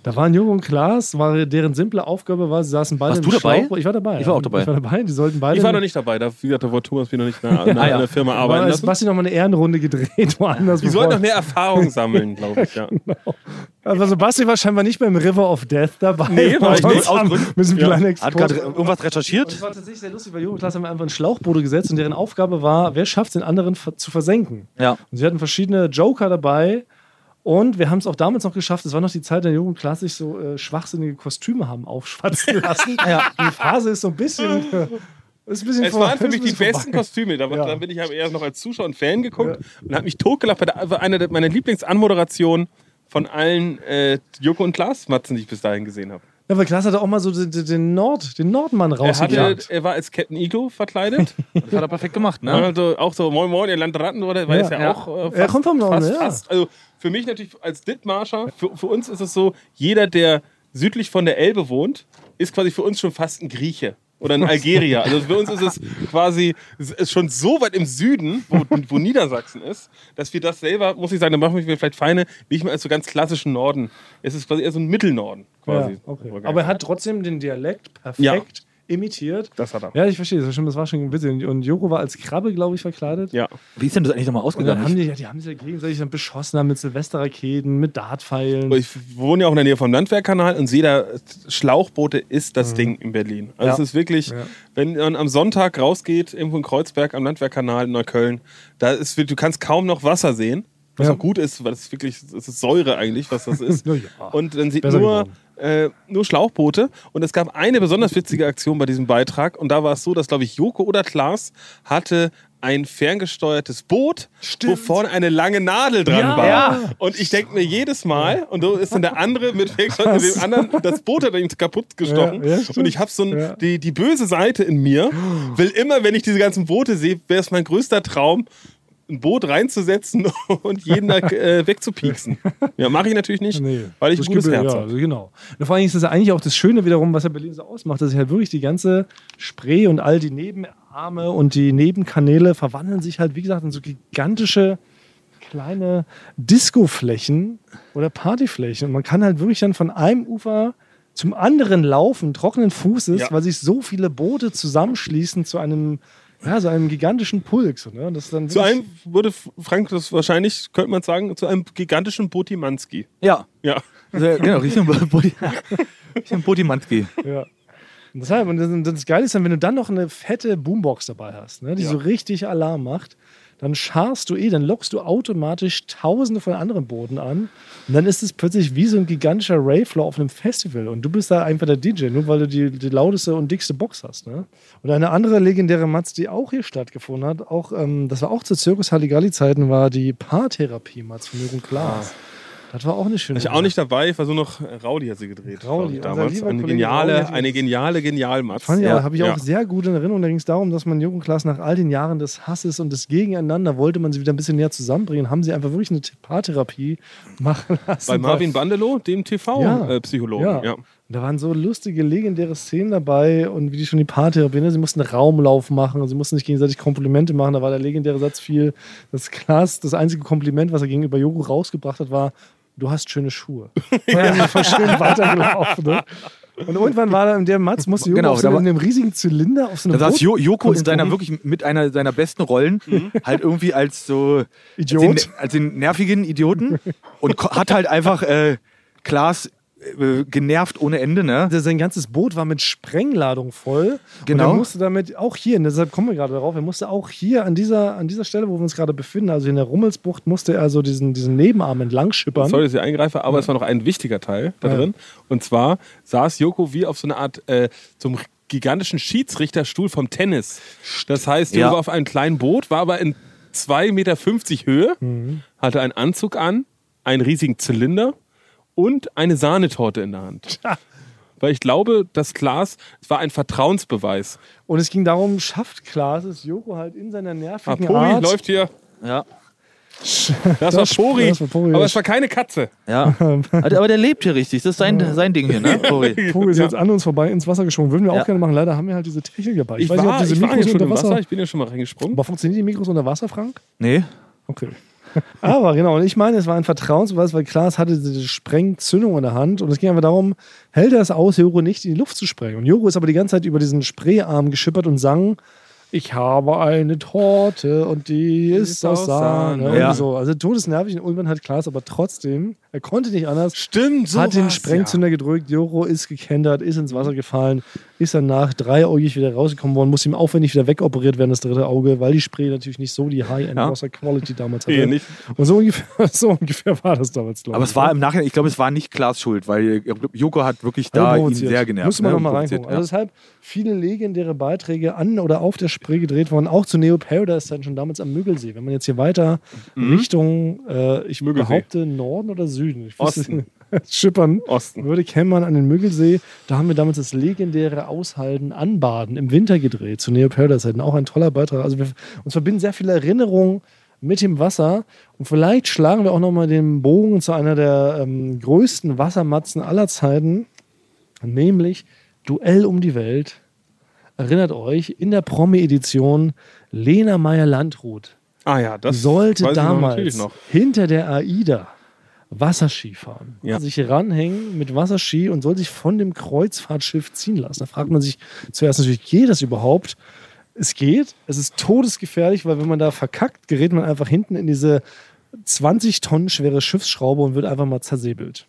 Da waren Jung und Klaas, war deren simple Aufgabe war, sie saßen beide Warst im du dabei? Schlauch. Ich war dabei. Ich war auch ja. dabei. Ich war dabei. Die sollten beide. Ich war noch nicht dabei, da, wie gesagt, da wollte Thomas mich noch nicht in einer, in Ah, ja. einer Firma arbeiten es lassen. Basti noch mal eine Ehrenrunde gedreht, woanders. Die sollten noch mehr Erfahrung sammeln, glaube ich. Ja. Also Basti war scheinbar nicht beim River of Death dabei. Nee, war ich nicht. haben- Müssen wir Ja. Hat gerade irgendwas recherchiert? Das war tatsächlich sehr lustig, weil Jugend und Klaas haben wir einfach ein Schlauchboote gesetzt und deren Aufgabe war, wer schafft es, den anderen zu versenken. Ja. Und sie hatten verschiedene Joker dabei und wir haben es auch damals noch geschafft, es war noch die Zeit, der Jugend und Klaas sich so äh, schwachsinnige Kostüme haben aufschwatzen lassen. Die Phase ist so ein bisschen... Äh, ist ein bisschen Es vor- waren für mich die bisschen besten vorbei. Kostüme. Da, Ja. da bin ich aber eher noch als Zuschauer und Fan geguckt und habe mich totgelacht bei der, war eine meiner Lieblingsanmoderationen von allen äh, Joko und Klaas Matzen, die ich bis dahin gesehen habe. Ja, weil Klaas hatte auch mal so den, den Nord, den Nordmann rausgejagt. er war als Captain Ego verkleidet. Das hat er perfekt gemacht, ne? Also auch so, moin moin, ihr Landratten, oder? Weil Ja. ja, Ja. auch äh, fast, Er kommt vom Norden, fast, ja. fast, Also für mich natürlich als Dithmarscher, für, für uns ist es so, jeder, der südlich von der Elbe wohnt, ist quasi für uns schon fast ein Grieche. Oder ein Algerier. Also für uns ist es quasi ist schon so weit im Süden, wo, wo Niedersachsen ist, dass wir das selber, muss ich sagen, da machen wir vielleicht feine, nicht mehr als so ganz klassischen Norden. Es ist quasi eher so ein Mittelnorden quasi. Ja, okay. Aber er hat trotzdem den Dialekt perfekt Ja. imitiert. Das hat er. Ja, ich verstehe, das stimmt, das war schon witzig. Und Joko war als Krabbe, glaube ich, verkleidet. Ja. Wie ist denn das eigentlich nochmal dann ausgegangen? haben die, ja, die haben sich ja gegenseitig dann beschossen haben mit Silvesterraketen, mit Dartpfeilen. Ich wohne ja auch in der Nähe vom Landwehrkanal und sehe da Schlauchboote ist das Ding in Berlin. Also Ja. es ist wirklich, Ja. wenn man am Sonntag rausgeht, irgendwo in Kreuzberg am Landwehrkanal in Neukölln, da ist, du kannst kaum noch Wasser sehen. Was Ja. auch gut ist, weil es wirklich, es ist Säure eigentlich, was das ist. Ja. Und dann sieht nur, geworden. Äh, nur Schlauchboote. Und es gab eine besonders witzige Aktion bei diesem Beitrag. Und da war es so, dass, glaube ich, Joko oder Klaas hatte ein ferngesteuertes Boot, wo vorne eine lange Nadel dran Ja. war. Ja. Und ich denke mir jedes Mal, und so ist dann der andere mit ferngesteuert, dem anderen, das Boot hat ihm kaputt gestochen. Ja, stimmt. und ich habe so ein, die, die böse Seite in mir, will immer, wenn ich diese ganzen Boote sehe, wäre es mein größter Traum, ein Boot reinzusetzen und jeden da äh, wegzupieksen. Ja, mache ich natürlich nicht, Nee, weil ich ein gutes Herz ja, habe. also genau. Und vor allem ist das ja eigentlich auch das Schöne wiederum, was ja Berlin so ausmacht, dass sich halt wirklich die ganze Spree und all die Nebenarme und die Nebenkanäle verwandeln sich halt, wie gesagt, in so gigantische kleine Discoflächen oder Partyflächen. Und man kann halt wirklich dann von einem Ufer zum anderen laufen, trockenen Fußes, Ja. weil sich so viele Boote zusammenschließen zu einem, ja, so einem gigantischen Pulk. So, ne? Das dann Zu einem würde Frank das wahrscheinlich, könnte man sagen, zu einem gigantischen Botimanski. Ja. Ja. Also, genau, Richtung Richtung Bodimanski. Ja. Und deshalb, und das, Geile ist dann, wenn du dann noch eine fette Boombox dabei hast, ne, die so richtig Alarm macht, dann scharst du eh, dann lockst du automatisch tausende von anderen Booten an. Und dann ist es plötzlich wie so ein gigantischer Raveflow auf einem Festival. Und du bist da einfach der DJ, nur weil du die, die lauteste und dickste Box hast. Ne? Und eine andere legendäre Matz, die auch hier stattgefunden hat, auch, ähm, das war auch zu Zirkus Halligalli-Zeiten, war die Paartherapie-Matz von Jürgen Klaas. Das war auch eine schöne Ich auch nicht dabei, ich war so noch Raudi hat sie gedreht. Raudi, damals. Eine geniale, eine geniale, genial Matz. Fand Ja, auch, habe ich ja. auch sehr gut in Erinnerung. Da ging es darum, dass man und Klaas nach all den Jahren des Hasses und des Gegeneinander wollte man sie wieder ein bisschen näher zusammenbringen. Haben sie einfach wirklich eine Paartherapie machen lassen. Bei Marvin Bandelow, dem Ja. TV-Psychologen. Ja. Ja. Und da waren so lustige, legendäre Szenen dabei und wie die schon die Paartherapie, ne? sie mussten einen Raumlauf machen und sie mussten sich gegenseitig Komplimente machen. Da war der legendäre Satz viel, das Klaas, das einzige Kompliment, was er gegenüber Joko rausgebracht hat, war, du hast schöne Schuhe. ja. Einfach schön weitergelaufen. Ne? Und irgendwann war da, der Matz musste Joko Genau, auf so in einem riesigen Zylinder auf so einem Da saß jo Joko in seiner wirklich mit einer seiner besten Rollen, halt irgendwie als so Idiot. Als den, als den nervigen Idioten und hat halt einfach äh, Klaas genervt ohne Ende, ne? Sein ganzes Boot war mit Sprengladung voll. Genau. Und er musste damit auch hier, und deshalb kommen wir gerade darauf, er musste auch hier an dieser, an dieser Stelle, wo wir uns gerade befinden, also in der Rummelsbucht, musste er so diesen, diesen Nebenarm entlang schippern. Sorry, dass ich eingreife, aber es war noch ein wichtiger Teil da Ja. drin. Und zwar saß Joko wie auf so einer Art äh, zum gigantischen Schiedsrichterstuhl vom Tennis. Das heißt, Joko Ja. war auf einem kleinen Boot, war aber in 2,50 Meter Höhe, Mhm. hatte einen Anzug an, einen riesigen Zylinder und eine Sahnetorte in der Hand. Weil ich glaube, das Glas, es war ein Vertrauensbeweis. Und es ging darum, schafft Klaas es Joko halt in seiner Ah, nervigen Pori Art. läuft hier. Ja. Das, war Pori. das war Pori. Aber es war keine Katze. Ja. Aber der lebt hier richtig. Das ist sein, sein Ding hier, ne? Pori. Pori ist jetzt an uns vorbei ins Wasser gesprungen. Würden wir auch Ja. gerne machen. Leider haben wir halt diese Technik dabei. Ich, weiß nicht, ob war, diese ich war ja Mikros unter Wasser. Wasser. Ich bin ja schon mal reingesprungen. Aber funktionieren die Mikros unter Wasser, Frank? Nee. Okay. Aber genau, und ich meine, es war ein Vertrauensbeweis, weil Klaas hatte diese Sprengzündung in der Hand und es ging einfach darum, hält er es aus, Joko nicht in die Luft zu sprengen. Und Joko ist aber die ganze Zeit über diesen Spreearm geschippert und sang, ich habe eine Torte und die ist aus Sahne. Sahne. Ja. so. Also todesnervig und irgendwann hat Klaas aber trotzdem, er konnte nicht anders, Stimmt, so hat den Sprengzünder gedrückt, Joko ist gekentert, ist ins Wasser gefallen, ist danach dreieugig wieder rausgekommen worden, muss ihm aufwendig wieder wegoperiert werden, das dritte Auge, weil die Spree natürlich nicht so die High-End Ja. Wasser Quality damals Nee, hatte. nicht. Und so ungefähr, so ungefähr war das damals, glaube Aber ich. es war im Nachhinein, ich glaube, es war nicht Klaas Schuld, weil äh, Joko hat wirklich da ihn sehr genervt. Müssen wir ne? noch mal Provoziert, reingucken. Also deshalb viele legendäre Beiträge an oder auf der Spree gedreht worden, auch zu Neo Paradise dann schon damals am Müggelsee. Wenn man jetzt hier weiter Richtung, äh, ich Müggelsee. behaupte Norden oder Süden, ich wüsste- Osten. schippern Osten. würde, käme man an den Müggelsee. Da haben wir damals das legendäre Aushalten, Anbaden im Winter gedreht zu Neo Paradise. Auch ein toller Beitrag. Also wir, uns verbinden sehr viele Erinnerungen mit dem Wasser. Und vielleicht schlagen wir auch nochmal den Bogen zu einer der ähm, größten Wassermatzen aller Zeiten, nämlich Duell um die Welt. Erinnert euch, in der Promi-Edition Lena Meyer-Landrut Ah ja, das sollte ich damals hinter der AIDA Wasserski fahren. Ja. Sich ranhängen mit Wasserski und soll sich von dem Kreuzfahrtschiff ziehen lassen. Da fragt man sich zuerst natürlich, geht das überhaupt? Es geht. Es ist todesgefährlich, weil wenn man da verkackt, gerät man einfach hinten in diese 20 Tonnen schwere Schiffsschraube und wird einfach mal zersäbelt.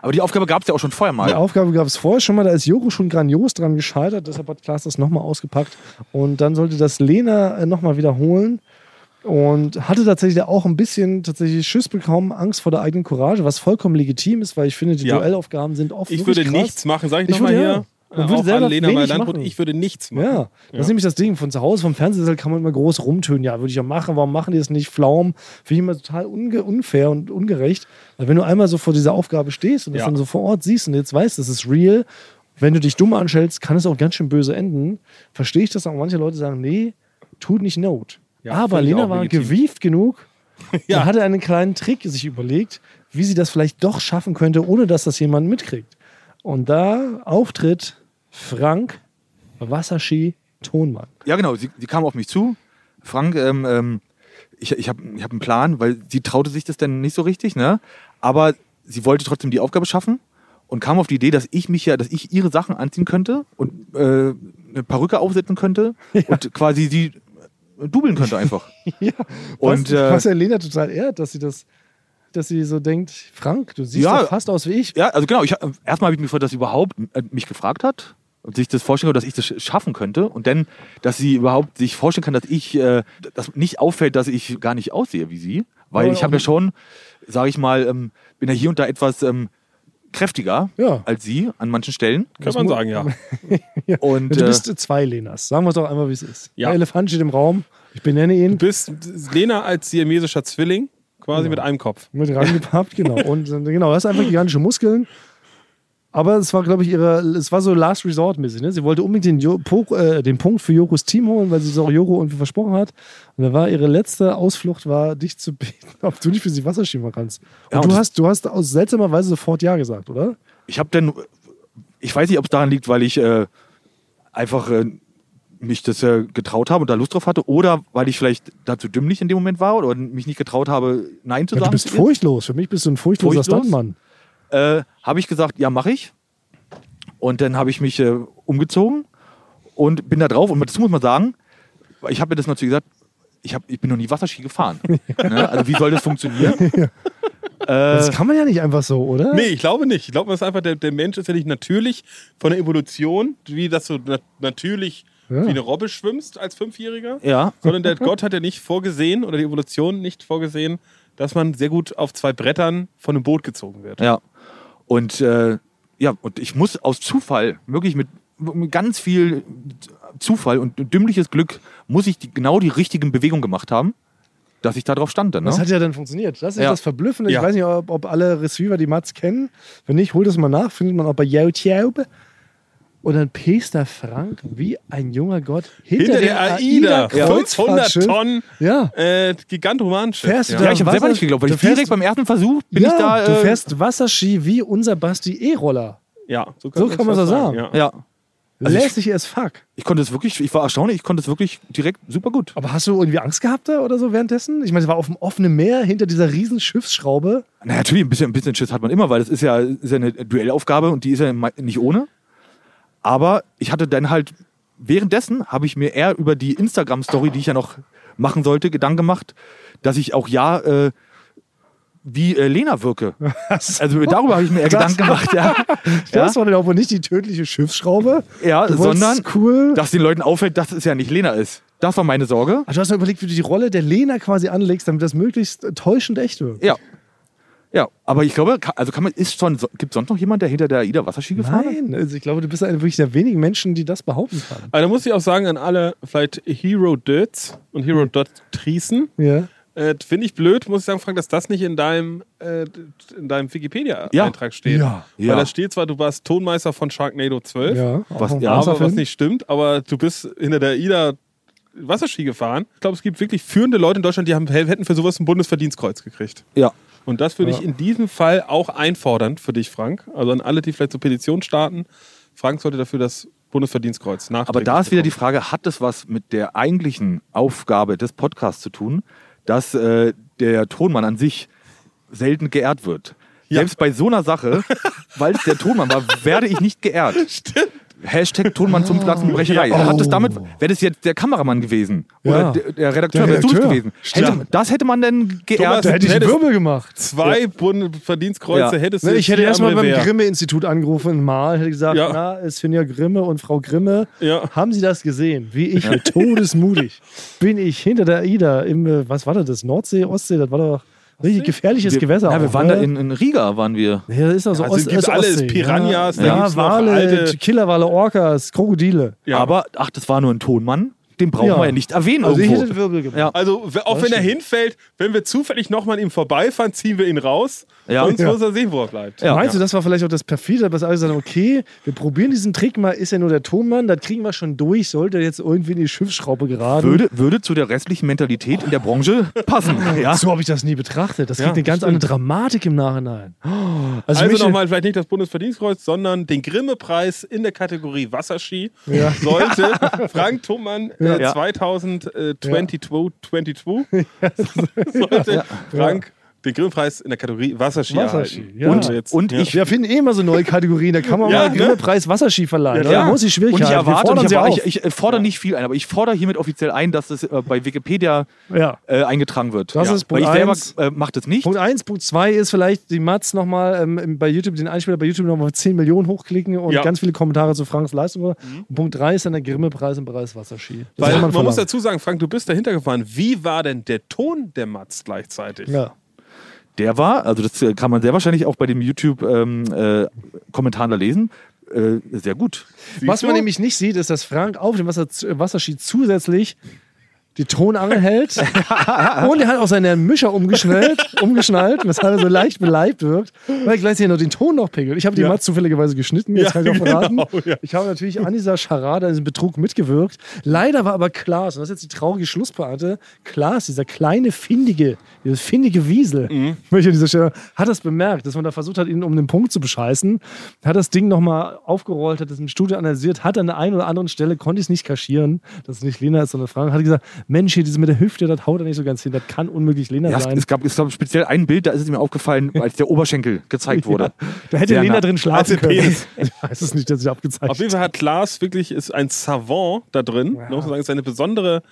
Aber die Aufgabe gab es ja auch schon vorher mal. Die Aufgabe gab es vorher schon mal, da ist Joko schon grandios dran gescheitert, deshalb hat Klaas das nochmal ausgepackt. Und dann sollte das Lena äh, nochmal wiederholen und hatte tatsächlich auch ein bisschen tatsächlich Schiss bekommen, Angst vor der eigenen Courage, was vollkommen legitim ist, weil ich finde, die Ja. Duellaufgaben sind oft Ich würde krass. nichts machen, sag ich, Ich nochmal hier. ja. Man würde auch selber Lena wenig machen. Ich würde nichts machen. Ja, das ist nämlich das Ding. Von zu Hause, vom Fernsehsessel kann man immer groß rumtönen. Ja, würde ich ja machen. Warum machen die das nicht? Pflaumen. Finde ich immer total unfair und ungerecht. Weil wenn du einmal so vor dieser Aufgabe stehst und das Ja. dann so vor Ort siehst und jetzt weißt, das ist real, wenn du dich dumm anstellst, kann es auch ganz schön böse enden. Verstehe ich das auch. Manche Leute sagen, nee, tut nicht Not. Ja, Aber Lena war legitim. gewieft genug Ja. und hatte einen kleinen Trick sich überlegt, wie sie das vielleicht doch schaffen könnte, ohne dass das jemand mitkriegt. Und da auftritt Frank Wasserski Tonmann. Ja, genau. Sie, sie kam auf mich zu. Frank, ähm, ähm, ich, ich habe ich hab einen Plan, weil sie traute sich das dann nicht so richtig, ne? Aber sie wollte trotzdem die Aufgabe schaffen und kam auf die Idee, dass ich mich ja, dass ich ihre Sachen anziehen könnte und äh, eine Perücke aufsetzen könnte und quasi sie dubeln könnte einfach. Ja, Und, was, äh, was Elena total ehrt, dass sie das, dass sie so denkt, Frank, du siehst Ja. fast aus wie ich. Ja, also genau, ich, erstmal habe ich mich gefreut, dass sie überhaupt äh, mich gefragt hat und sich das vorstellen konnte, dass ich das sch- schaffen könnte und dann, dass sie überhaupt sich vorstellen kann, dass ich, äh, dass nicht auffällt, dass ich gar nicht aussehe wie sie, weil Aber ich habe ja schon, sage ich mal, ähm, bin ja hier und da etwas ähm, kräftiger Ja. als sie an manchen Stellen Kann man sagen, ja. und Du äh, bist zwei Lenas. Sagen wir es doch einmal, wie es ist. Ja. Der Elefant steht im Raum. Ich benenne Du ihn. bist Lena als siamesischer Zwilling quasi mit einem Kopf. Mit rangepappt, genau. Und äh, genau, das ist einfach gigantische Muskeln. Aber es war, glaube ich, ihre, es war so Last Resort-mäßig. Ne? Sie wollte unbedingt den, jo po äh, den Punkt für Jokos Team holen, weil sie es auch Joko irgendwie versprochen hat. Und da war ihre letzte Ausflucht, war dich zu beten, ob du nicht für sie Wasserski machen kannst. Und, Ja, und du, hast, du hast aus seltsamerweise sofort Ja gesagt, oder? Ich habe dann, ich weiß nicht, ob es daran liegt, weil ich äh, einfach äh, mich das äh, getraut habe und da Lust drauf hatte oder weil ich vielleicht dazu dümmlich in dem Moment war oder mich nicht getraut habe, Nein zu Ja, sagen. du bist furchtlos. Für mich bist du ein furchtloser Furchtlos? Stuntmann. Äh, habe ich gesagt, ja, mache ich. Und dann habe ich mich äh, umgezogen und bin da drauf. Und dazu muss man sagen, ich habe mir das natürlich gesagt, ich, hab, ich bin noch nie Wasserski gefahren. ne? Also wie soll das funktionieren? Das Äh, kann man ja nicht einfach so, oder? Nee, ich glaube nicht. Ich glaube, das ist einfach, der, der Mensch ist ja nicht natürlich von der Evolution, wie dass du na natürlich Ja. wie eine Robbe schwimmst als Fünfjähriger, ja, sondern der Gott hat ja nicht vorgesehen oder die Evolution nicht vorgesehen, dass man sehr gut auf zwei Brettern von einem Boot gezogen wird. ja. Und äh, ja, und ich muss aus Zufall, wirklich mit, mit ganz viel Zufall und dümmliches Glück, muss ich die, genau die richtigen Bewegungen gemacht haben, dass ich da drauf stand. Dann, ne? Das hat ja dann funktioniert. Das ist Ja. das Verblüffende. Ich Ja. weiß nicht, ob, ob alle Receiver die Mats kennen. Wenn nicht, hol das mal nach. Findet man auch bei YouTube. Und dann pest der Frank wie ein junger Gott hinter, Hinter der AIDA, 500 Kreuzfahrtschiff. Tonnen Ja. äh, Gigantomanschiff. Fährst du ja. ja, ich habe selber nicht geglaubt, weil du ich direkt beim ersten Versuch bin ja, ich da. du äh, fährst Wasserski wie unser Basti E-Roller. Ja, so So kann man das so sagen. Ja. Ja. Also ich- Lässig as fuck. Ich konnte es wirklich, ich war erstaunt, ich konnte es wirklich direkt super gut. Aber hast du irgendwie Angst gehabt da oder so währenddessen? Ich meine, es war auf dem offenen Meer hinter dieser riesen Schiffsschraube. Na, natürlich, ein bisschen, ein bisschen Schiss hat man immer, weil das ist ja, ist ja eine Duellaufgabe und die ist ja nicht ohne. Aber ich hatte dann halt, währenddessen habe ich mir eher über die Instagram-Story, die ich ja noch machen sollte, Gedanken gemacht, dass ich auch ja äh, wie äh, Lena wirke. Also darüber habe ich mir eher Das- Gedanken gemacht, ja. ja, Das war dann aber nicht die tödliche Schiffsschraube. ja sondern cool. dass den Leuten auffällt, dass es ja nicht Lena ist. Das war meine Sorge. Also du hast mal überlegt, wie du die Rolle der Lena quasi anlegst, damit das möglichst täuschend echt wird. Ja. Ja, aber ich glaube, also kann man, ist schon, gibt sonst noch jemand, der hinter der AIDA Wasserski gefahren ist? Nein, also ich glaube, du bist einer wirklich der wenigen Menschen, die das behaupten kann. Aber da muss ich auch sagen, an alle vielleicht Hero Dirts und Hero Dot Triesen, Ja. äh, finde ich blöd, muss ich sagen, Frank, dass das nicht in deinem, äh, in deinem Wikipedia-Eintrag steht. Ja. Weil Ja. da steht zwar, du warst Tonmeister von Sharknado 12, Ja, Was- ja, aber was nicht stimmt, aber du bist hinter der IDA Wasserski gefahren. Ich glaube, es gibt wirklich führende Leute in Deutschland, die haben, hätten für sowas ein Bundesverdienstkreuz gekriegt. Ja. Und das würde Ja. ich in diesem Fall auch einfordern für dich, Frank. Also an alle, die vielleicht zur Petition starten. Frank sollte dafür das Bundesverdienstkreuz nach. Aber da ist wieder die Frage, hat das was mit der eigentlichen Aufgabe des Podcasts zu tun, dass äh, der Tonmann an sich selten geehrt wird? Ja. Selbst bei so einer Sache, weil es der Tonmann war, werde ich nicht geehrt. Stimmt. Hashtag Tonmann zum Platzenbrecherei. Ja. Hat es Oh. damit, wäre das jetzt der Kameramann gewesen? Ja. Oder der, der Redakteur, Der wärst du es Redakteur. gewesen? Hätte, das hätte man denn geehrt. Thomas, Da hätte ich einen Wirbel gemacht. Zwei Bundesverdienstkreuze Ja. hättest du Ne, ich hätte erstmal beim. Grimme-Institut angerufen Mal, hätte gesagt, Ja. na, es Finja Grimme und Frau Grimme, Ja. haben Sie das gesehen? Wie ich todesmutig bin ich hinter der AIDA im, äh, was war das, das Nordsee, Ostsee, das war doch richtig gefährliches wir, Gewässer. Ja, wir waren ne? da in, in Riga, waren wir. Ja, das ist doch so Also Ost, gibt's alles, Ostsee, Piranhas, ja. da ja, gibt's noch Wale, alte- Killerwale, Orcas, Krokodile. Ja. Aber, ach, das war nur ein Tonmann. Den brauchen Ja. wir ja nicht erwähnen Also ich irgendwo. hätte den Wirbel gemacht. Ja. Also, auch Das wenn er hinfällt, wenn wir zufällig nochmal an ihm vorbeifahren, ziehen wir ihn raus. Ja. Sonst Ja. muss er sehen, wo er bleibt. Ja. Meinst du, das war vielleicht auch das perfide, dass alle sagen, okay, wir probieren diesen Trick mal, ist ja nur der Tonmann, das kriegen wir schon durch, sollte jetzt irgendwie in die Schiffsschraube geraten. würde, würde zu der restlichen Mentalität in der Branche passen. Ja? So habe ich das nie betrachtet. Das kriegt Ja, eine ganz stimmt. andere Dramatik im Nachhinein. Also, Also nochmal vielleicht nicht das Bundesverdienstkreuz, sondern den Grimme-Preis in der Kategorie Wasserski Ja. sollte Frank Thumann äh, Ja. 2022 sollte Frank den Grimme-Preis in der Kategorie Wasserski, Wasserski, erhalten. ja. Und- jetzt, und ja. ich- Wir finden eh immer so neue Kategorien. Da kann man Ja, mal ne? Grimme-Preis Wasserski verleihen. Ja, klar. Da muss ich schwierig Und ich erwarte, und ich, erwarte ich, ich fordere nicht viel ein, aber ich fordere hiermit offiziell ein, dass es äh, bei Wikipedia ja. äh, eingetragen wird. Das ja. ist Weil Punkt ich selber eins. äh, mache das nicht. Punkt 1, Punkt 2 ist vielleicht die Mats nochmal ähm, bei YouTube, den Einspieler bei YouTube nochmal 10 Millionen hochklicken und Ja. ganz viele Kommentare zu Franks Leistung. Und Punkt 3 ist dann der Grimme-Preis im Bereich Wasserski. Das Weil man, man muss dazu sagen, Frank, du bist dahinter gefahren. Wie war denn der Ton der Mats gleichzeitig? Ja. Der war, also das äh, kann man sehr wahrscheinlich auch bei dem YouTube-Kommentaren da lesen, äh, sehr gut. Was du? man nämlich nicht sieht, ist, dass Frank auf dem Wasser, Wasserski zusätzlich die Tonangel hält. und er hat auch seinen Mischer umgeschnallt, umgeschnallt, weshalb er so leicht beleibt wirkt, weil er gleichzeitig noch den Ton noch pegelt. Ich habe die Ja. Mats zufälligerweise geschnitten, jetzt Ja, kann ich auch verraten. genau, ja. Ich habe natürlich an dieser Scharade, an diesem Betrug mitgewirkt. Leider war aber Klaas, und das ist jetzt die traurige Schlusspointe, Klaas, dieser kleine, findige, dieses findige Wiesel, Mhm. möchte an dieser Stelle, hat das bemerkt, dass man da versucht hat, ihn um den Punkt zu bescheißen, hat das Ding nochmal aufgerollt, hat das im Studio analysiert, hat an der einen oder anderen Stelle, konnte ich es nicht kaschieren, dass es nicht Lena ist, sondern Frank, hat gesagt, Mensch, hier, dieses mit der Hüfte, das haut er nicht so ganz hin, das kann unmöglich Lena Ja, es, sein. es, gab, es gab speziell ein Bild, da ist es mir aufgefallen, als der Oberschenkel gezeigt wurde. da hätte Sehr Lena nah. drin schlafen der können. Ich weiß es nicht, dass ich abgezeigt Auf jeden Fall hat Klaas wirklich ist ein Savant da drin. Ja. Muss man sagen, ist eine besondere.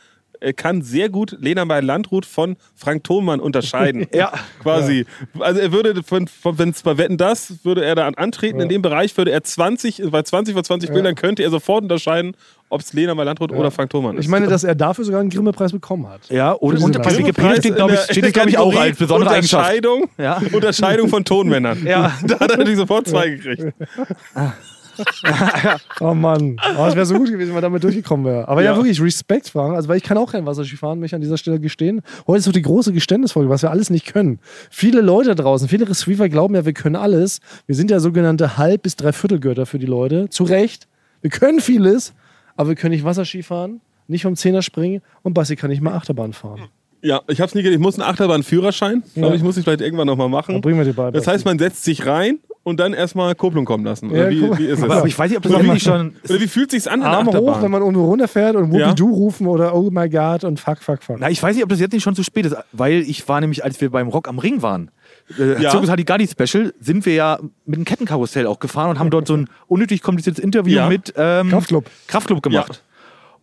Er kann sehr gut Lena bei Landrut von Frank Thonmann unterscheiden. Ja. Quasi. Also er würde, von, von, wenn es bei Wetten das, würde er da antreten. In dem Bereich würde er 20, bei 20 von 20 Bildern könnte er sofort unterscheiden, ob es Lena bei Landrut oder Frank Thonmann ist. Ich meine, dass er dafür sogar einen Grimme-Preis bekommen hat. Ja, und, Für und diesen bei Preis. Wikipedia steht, glaube ich, steht glaube ich, auch als besondere Eigenschaft. Unterscheidung, Ja. Unterscheidung von Tonmännern. Ja. Da hat er natürlich sofort zwei gekriegt. Oh Mann, oh, es wäre so gut gewesen, wenn man damit durchgekommen wäre. Aber ja, Ja. wirklich Respekt, Frank. Also, weil ich kann auch kein Wasserski fahren, möchte ich an dieser Stelle gestehen. Heute ist so die große Geständnisfolge, was wir alles nicht können. Viele Leute draußen, viele Retriever glauben ja, wir können alles. Wir sind ja sogenannte Halb- bis Dreiviertelgötter für die Leute. Zu Recht. Wir können vieles, aber wir können nicht Wasserski fahren, nicht vom Zehner springen und Basti kann nicht mal Achterbahn fahren. Ja, ich hab's nie gedacht. Ich muss einen Achterbahn-Führerschein. Glaube ich, muss ich vielleicht irgendwann nochmal machen. Dann bringen wir dir bei. Das heißt, man setzt sich rein und dann erstmal Kupplung kommen lassen. Oder Ja, wie, wie ist es? Aber, aber ich weiß nicht, ob das Oder wirklich wie, schon. oder wie fühlt sich's an Arme hoch, wenn man irgendwo runterfährt und Ja. Whoopie-Doo rufen oder Oh my God und Fuck, fuck, fuck. Na, ich weiß nicht, ob das jetzt nicht schon zu spät ist, weil ich war nämlich, als wir beim Rock am Ring waren, äh, Ja. Zirkus Haligali Special, sind wir ja mit einem Kettenkarussell auch gefahren und haben dort so ein unnötig kompliziertes Interview Ja. mit ähm, Kraftclub. Kraftclub gemacht.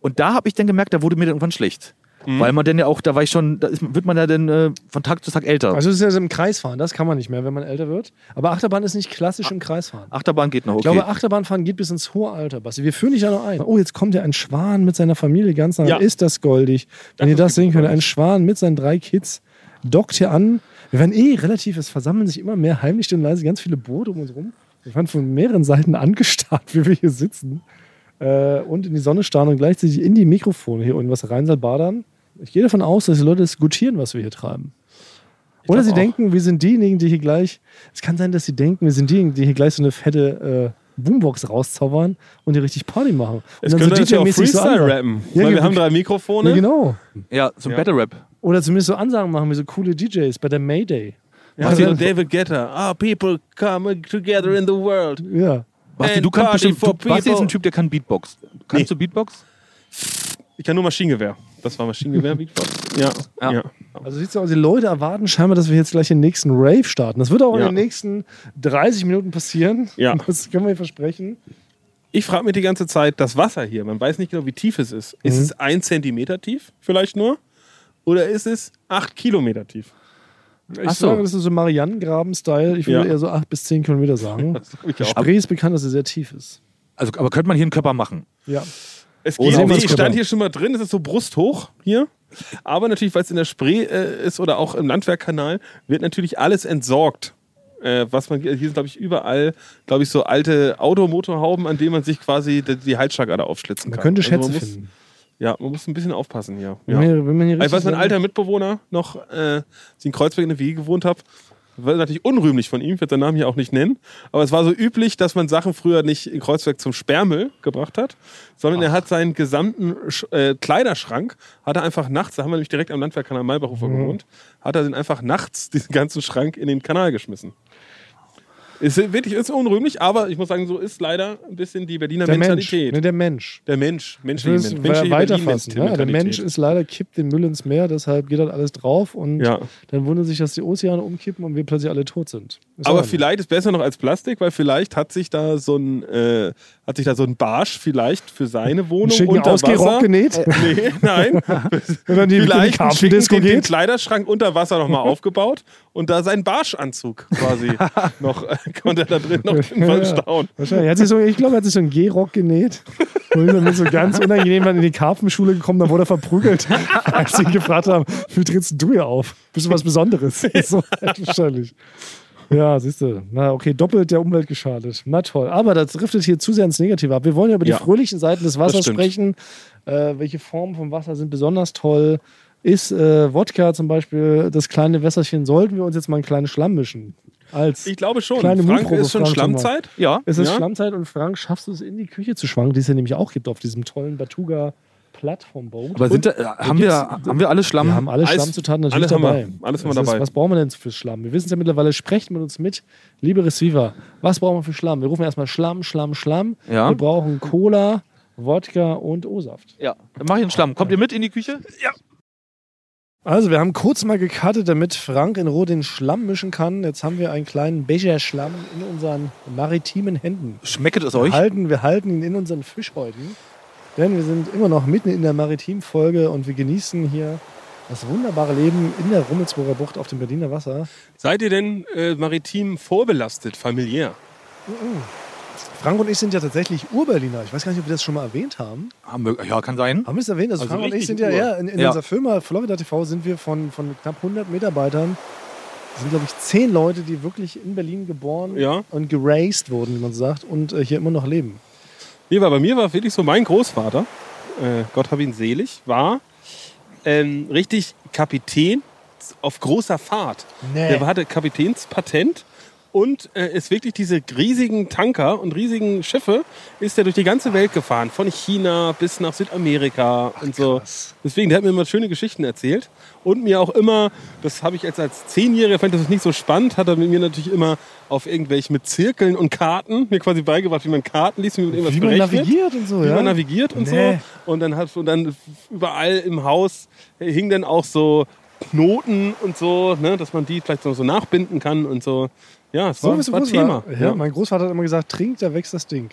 Und da habe ich dann gemerkt, da wurde mir dann irgendwann schlecht. Mhm. Weil man dann ja auch, da war ich schon, da ist, wird man ja dann äh, von Tag zu Tag älter. Also, das ist ja so im Kreis fahren, das kann man nicht mehr, wenn man älter wird. Aber Achterbahn ist nicht klassisch im Kreis fahren. Achterbahn geht noch, okay. Ich glaube, Achterbahnfahren geht bis ins hohe Alter, Basti. Wir führen dich ja noch ein. Oh, jetzt kommt ja ein Schwan mit seiner Familie ganz nah. Ja. Ist das goldig? Wenn Das ihr das sehen könnt, ein Schwan mit seinen drei Kids dockt hier an. Wir werden eh relativ, es versammeln sich immer mehr heimlich und leise ganz viele Boote um uns rum. Wir werden von mehreren Seiten angestarrt, wie wir hier sitzen. Äh, und in die Sonne starren und gleichzeitig in die Mikrofone hier irgendwas reinsalbadern. Ich gehe davon aus, dass die Leute diskutieren, was wir hier treiben. Oder sie auch. denken, wir sind diejenigen, die hier gleich. Es kann sein, dass sie denken, wir sind diejenigen, die hier gleich so eine fette äh, Boombox rauszaubern und hier richtig Party machen. Und Es dann könnte so natürlich auch so Freestyle ansagen. rappen. Ja, weil wir haben drei Mikrofone. Ja, genau. ja, zum Ja. Battle Rap. Oder zumindest so Ansagen machen wie so coole DJs bei der Mayday. Ja, Also- so David Guetta. Ah, people come together in the world. Ja. Basti, du kannst bestimmt, for du, Basti ist ein Typ, der kann Beatbox. Kannst Nee. du Beatbox? Ich kann nur Maschinengewehr. Das war Maschinengewehr, Beatbox. Ja. Ja. ja. Also sieht so aus, die Leute erwarten scheinbar, dass wir jetzt gleich den nächsten Rave starten. Das wird auch Ja. in den nächsten 30 Minuten passieren. Ja. Das können wir versprechen. Ich frage mich die ganze Zeit, das Wasser hier, man weiß nicht genau, wie tief es ist. Ist Mhm. es ein Zentimeter tief, vielleicht nur? Oder ist es acht Kilometer tief? Ich Ach so. sage, das ist so Marianengraben-Style. Ich würde Ja. eher so 8 bis 10 Kilometer sagen. Das glaub ich auch. Spree ist bekannt, dass er sehr tief ist. Also, aber könnte man hier einen Körper machen? Ja. Es geht, nee, ich stand hier schon mal drin, es ist so brusthoch hier. Aber natürlich, weil es in der Spree äh, ist oder auch im Landwehrkanal, wird natürlich alles entsorgt. Äh, was man, hier sind, glaube ich, überall, glaube ich, so alte Automotorhauben, an denen man sich quasi die, die Halsschlagader aufschlitzen Man kann. könnte Also Schätze man muss, finden. Ja, man muss ein bisschen aufpassen hier. Wenn, Ja. man, wenn man hier Also, was richtig mein alter Mitbewohner noch, äh, sie in Kreuzberg in der WG gewohnt hat, war natürlich unrühmlich von ihm, ich werde seinen Namen hier auch nicht nennen, aber es war so üblich, dass man Sachen früher nicht in Kreuzberg zum Sperrmüll gebracht hat, sondern er hat seinen gesamten äh, Kleiderschrank, hat er einfach nachts, da haben wir nämlich direkt am Landwehrkanal Malbachufer Mhm. gewohnt, hat er den einfach nachts, diesen ganzen Schrank in den Kanal geschmissen. Ist wirklich ist unrühmlich, aber ich muss sagen, so ist leider ein bisschen die Berliner der Mensch. Mentalität. Ne, der Mensch. Der Mensch, Ich menschliche, es menschliche weiterfassen. Ne? Der. Mensch ist leider, kippt den Müll ins Meer, deshalb geht halt alles drauf und Ja. dann wundert sich, dass die Ozeane umkippen und wir plötzlich alle tot sind. Ist Aber vielleicht ist besser noch als Plastik, weil vielleicht hat sich da so ein, äh, hat sich da so ein Barsch vielleicht für seine Wohnung schicken unter Wasser. genäht, Nee, nein. wenn man die, in die vielleicht einen schicken, Karpfendisco den, den. Kleiderschrank unter Wasser nochmal aufgebaut und da seinen Barschanzug quasi noch, äh, konnte er da drin noch drin verstauen. Wahrscheinlich. Hat sich so, ich glaube, er hat sich so einen Gehrock genäht. Und ist damit so ganz unangenehm dann in die Karpfenschule gekommen, dann wurde er verprügelt, als sie ihn gefragt haben, wie trittst du hier auf? Bist du was Besonderes? so wahrscheinlich. Ja, siehst du. Na, okay, doppelt der Umwelt geschadet. Na toll. Aber das driftet hier zu sehr ins Negative ab. Wir wollen ja über Ja. die fröhlichen Seiten des Wassers sprechen. Äh, welche Formen vom Wasser sind besonders toll? Ist äh, Wodka zum Beispiel das kleine Wässerchen? Sollten wir uns jetzt mal einen kleinen Schlamm mischen? Als Ich glaube schon. Kleine Frank Mundprobe, ist schon Frank, Schlammzeit. Ja. es ist Ja. Schlammzeit und Frank, schaffst du es in die Küche zu schwanken, die es ja nämlich auch gibt auf diesem tollen Batuga Plattformboot. Aber sind da, äh, haben, wir, haben wir alle Schlamm? wir haben alle Alles- Schlammzutaten natürlich alles haben wir. dabei. Alles haben wir Das ist, dabei. was brauchen wir denn für Schlamm? Wir wissen es ja mittlerweile. Sprecht mit uns mit, liebe Receiver. Was brauchen wir für Schlamm? Wir rufen erstmal Schlamm, Schlamm, Schlamm. Ja. Wir brauchen Cola, Wodka und O-Saft. ja. Dann mach ich einen Schlamm. Kommt ihr mit in die Küche? Also, wir haben kurz mal gekartet, damit Frank in Ruhe den Schlamm mischen kann. Jetzt haben wir einen kleinen Becher Schlamm in unseren maritimen Händen. Schmeckt es Wir euch? halten, wir halten ihn in unseren Fischhäuten. Denn wir sind immer noch mitten in der Maritimfolge und wir genießen hier das wunderbare Leben in der Rummelsburger Bucht auf dem Berliner Wasser. Seid ihr denn äh, maritim vorbelastet, familiär? Frank und ich sind ja tatsächlich Urberliner. Ich weiß gar nicht, ob wir das schon mal erwähnt haben. Haben wir- Ja, kann sein. Haben wir es erwähnt? Also, Also Frank und ich sind ja, ja in, in Ja. unserer Firma Florida TV sind wir von, von knapp 100 Mitarbeitern. Es sind, glaube ich, zehn Leute, die wirklich in Berlin geboren Ja. und geraced wurden, wie man so sagt, und äh, hier immer noch leben. Nee, weil bei mir war wirklich so, mein Großvater, äh, Gott hab ihn selig, war ähm, richtig Kapitän auf großer Fahrt. Nee. Der hatte Kapitänspatent und äh, ist wirklich diese riesigen Tanker und riesigen Schiffe ist er durch die ganze Welt gefahren, von China bis nach Südamerika und so. krass. Deswegen, der hat mir immer schöne Geschichten erzählt und mir auch immer, das habe ich jetzt als Zehnjähriger, fand das nicht so spannend, hat er mit mir natürlich immer auf irgendwelche mit Zirkeln und Karten mir quasi beigebracht, wie man Karten liest, wie man irgendwas Wie man berechnet navigiert und so, wie ja? man navigiert und Nee. so. Und dann hat und dann überall im Haus hingen dann auch so Knoten und so, ne, dass man die vielleicht so nachbinden kann und so. Ja, es So war, war Thema. war. Ja, Mein Großvater hat immer gesagt, trink, da wächst das Ding.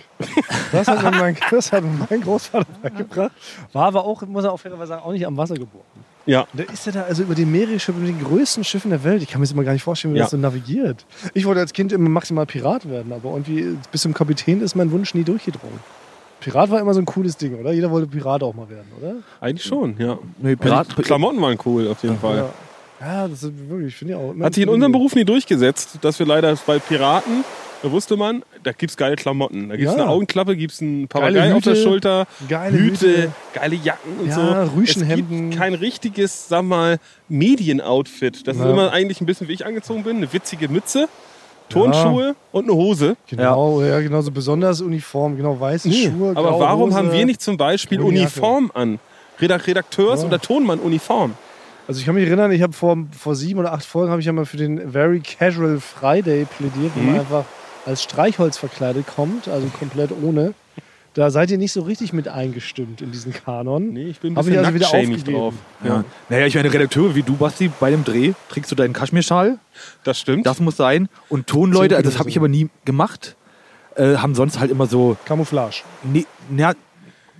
Das hat, mein, das hat mein Großvater beigebracht. War aber auch, muss er auch fairerweise sagen, auch nicht am Wasser geboren. ja. Der ist ja da also über die Meere geschifft, mit den größten Schiffen der Welt. Ich kann mir das immer gar nicht vorstellen, wie Ja. das so navigiert. Ich wollte als Kind immer maximal Pirat werden, aber irgendwie bis zum Kapitän ist mein Wunsch nie durchgedrungen. Pirat war immer so ein cooles Ding, oder? Jeder wollte Pirat auch mal werden, oder? Eigentlich schon, ja. Nee, Pirat, die Klamotten waren cool auf jeden Fall. Ja, ja das ist wirklich, ich finde ja auch. Hat sich in unserem Beruf nie durchgesetzt, dass wir leider bei Piraten, da wusste man, da gibt's geile Klamotten. Da gibt's Ja. eine Augenklappe, gibt's einen Geile Papagei auf der Schulter, geile Hüte, Hüte. geile Jacken und Ja, so. Rüschenhemden. Es gibt kein richtiges, sag mal, Medienoutfit. Das Ja. ist immer eigentlich ein bisschen, wie ich angezogen bin. Eine witzige Mütze, Turnschuhe und eine Hose. Genau, ja. genau, so besonders Uniform, genau, weiße Schuhe. Aber warum Hose. haben wir nicht zum Beispiel. Uniform an? Redak- Redakteurs- Ja. oder Tonmann-Uniform. Also ich kann mich erinnern, ich habe vor, vor sieben oder acht Folgen habe ich ja mal für den Very Casual Friday plädiert, wo Mhm. man einfach als Streichholz verkleidet kommt, also komplett ohne. Da seid ihr nicht so richtig mit eingestimmt in diesen Kanon. Nee, ich bin ein bisschen ich also wieder aufgegeben. drauf. Ja. Naja, ich meine, Redakteure wie du, Basti, bei dem Dreh trägst du deinen Kaschmirschal. Das stimmt. Das muss sein. Und Tonleute, also das habe ich aber nie gemacht, äh, haben sonst halt immer so, Camouflage. nee, na,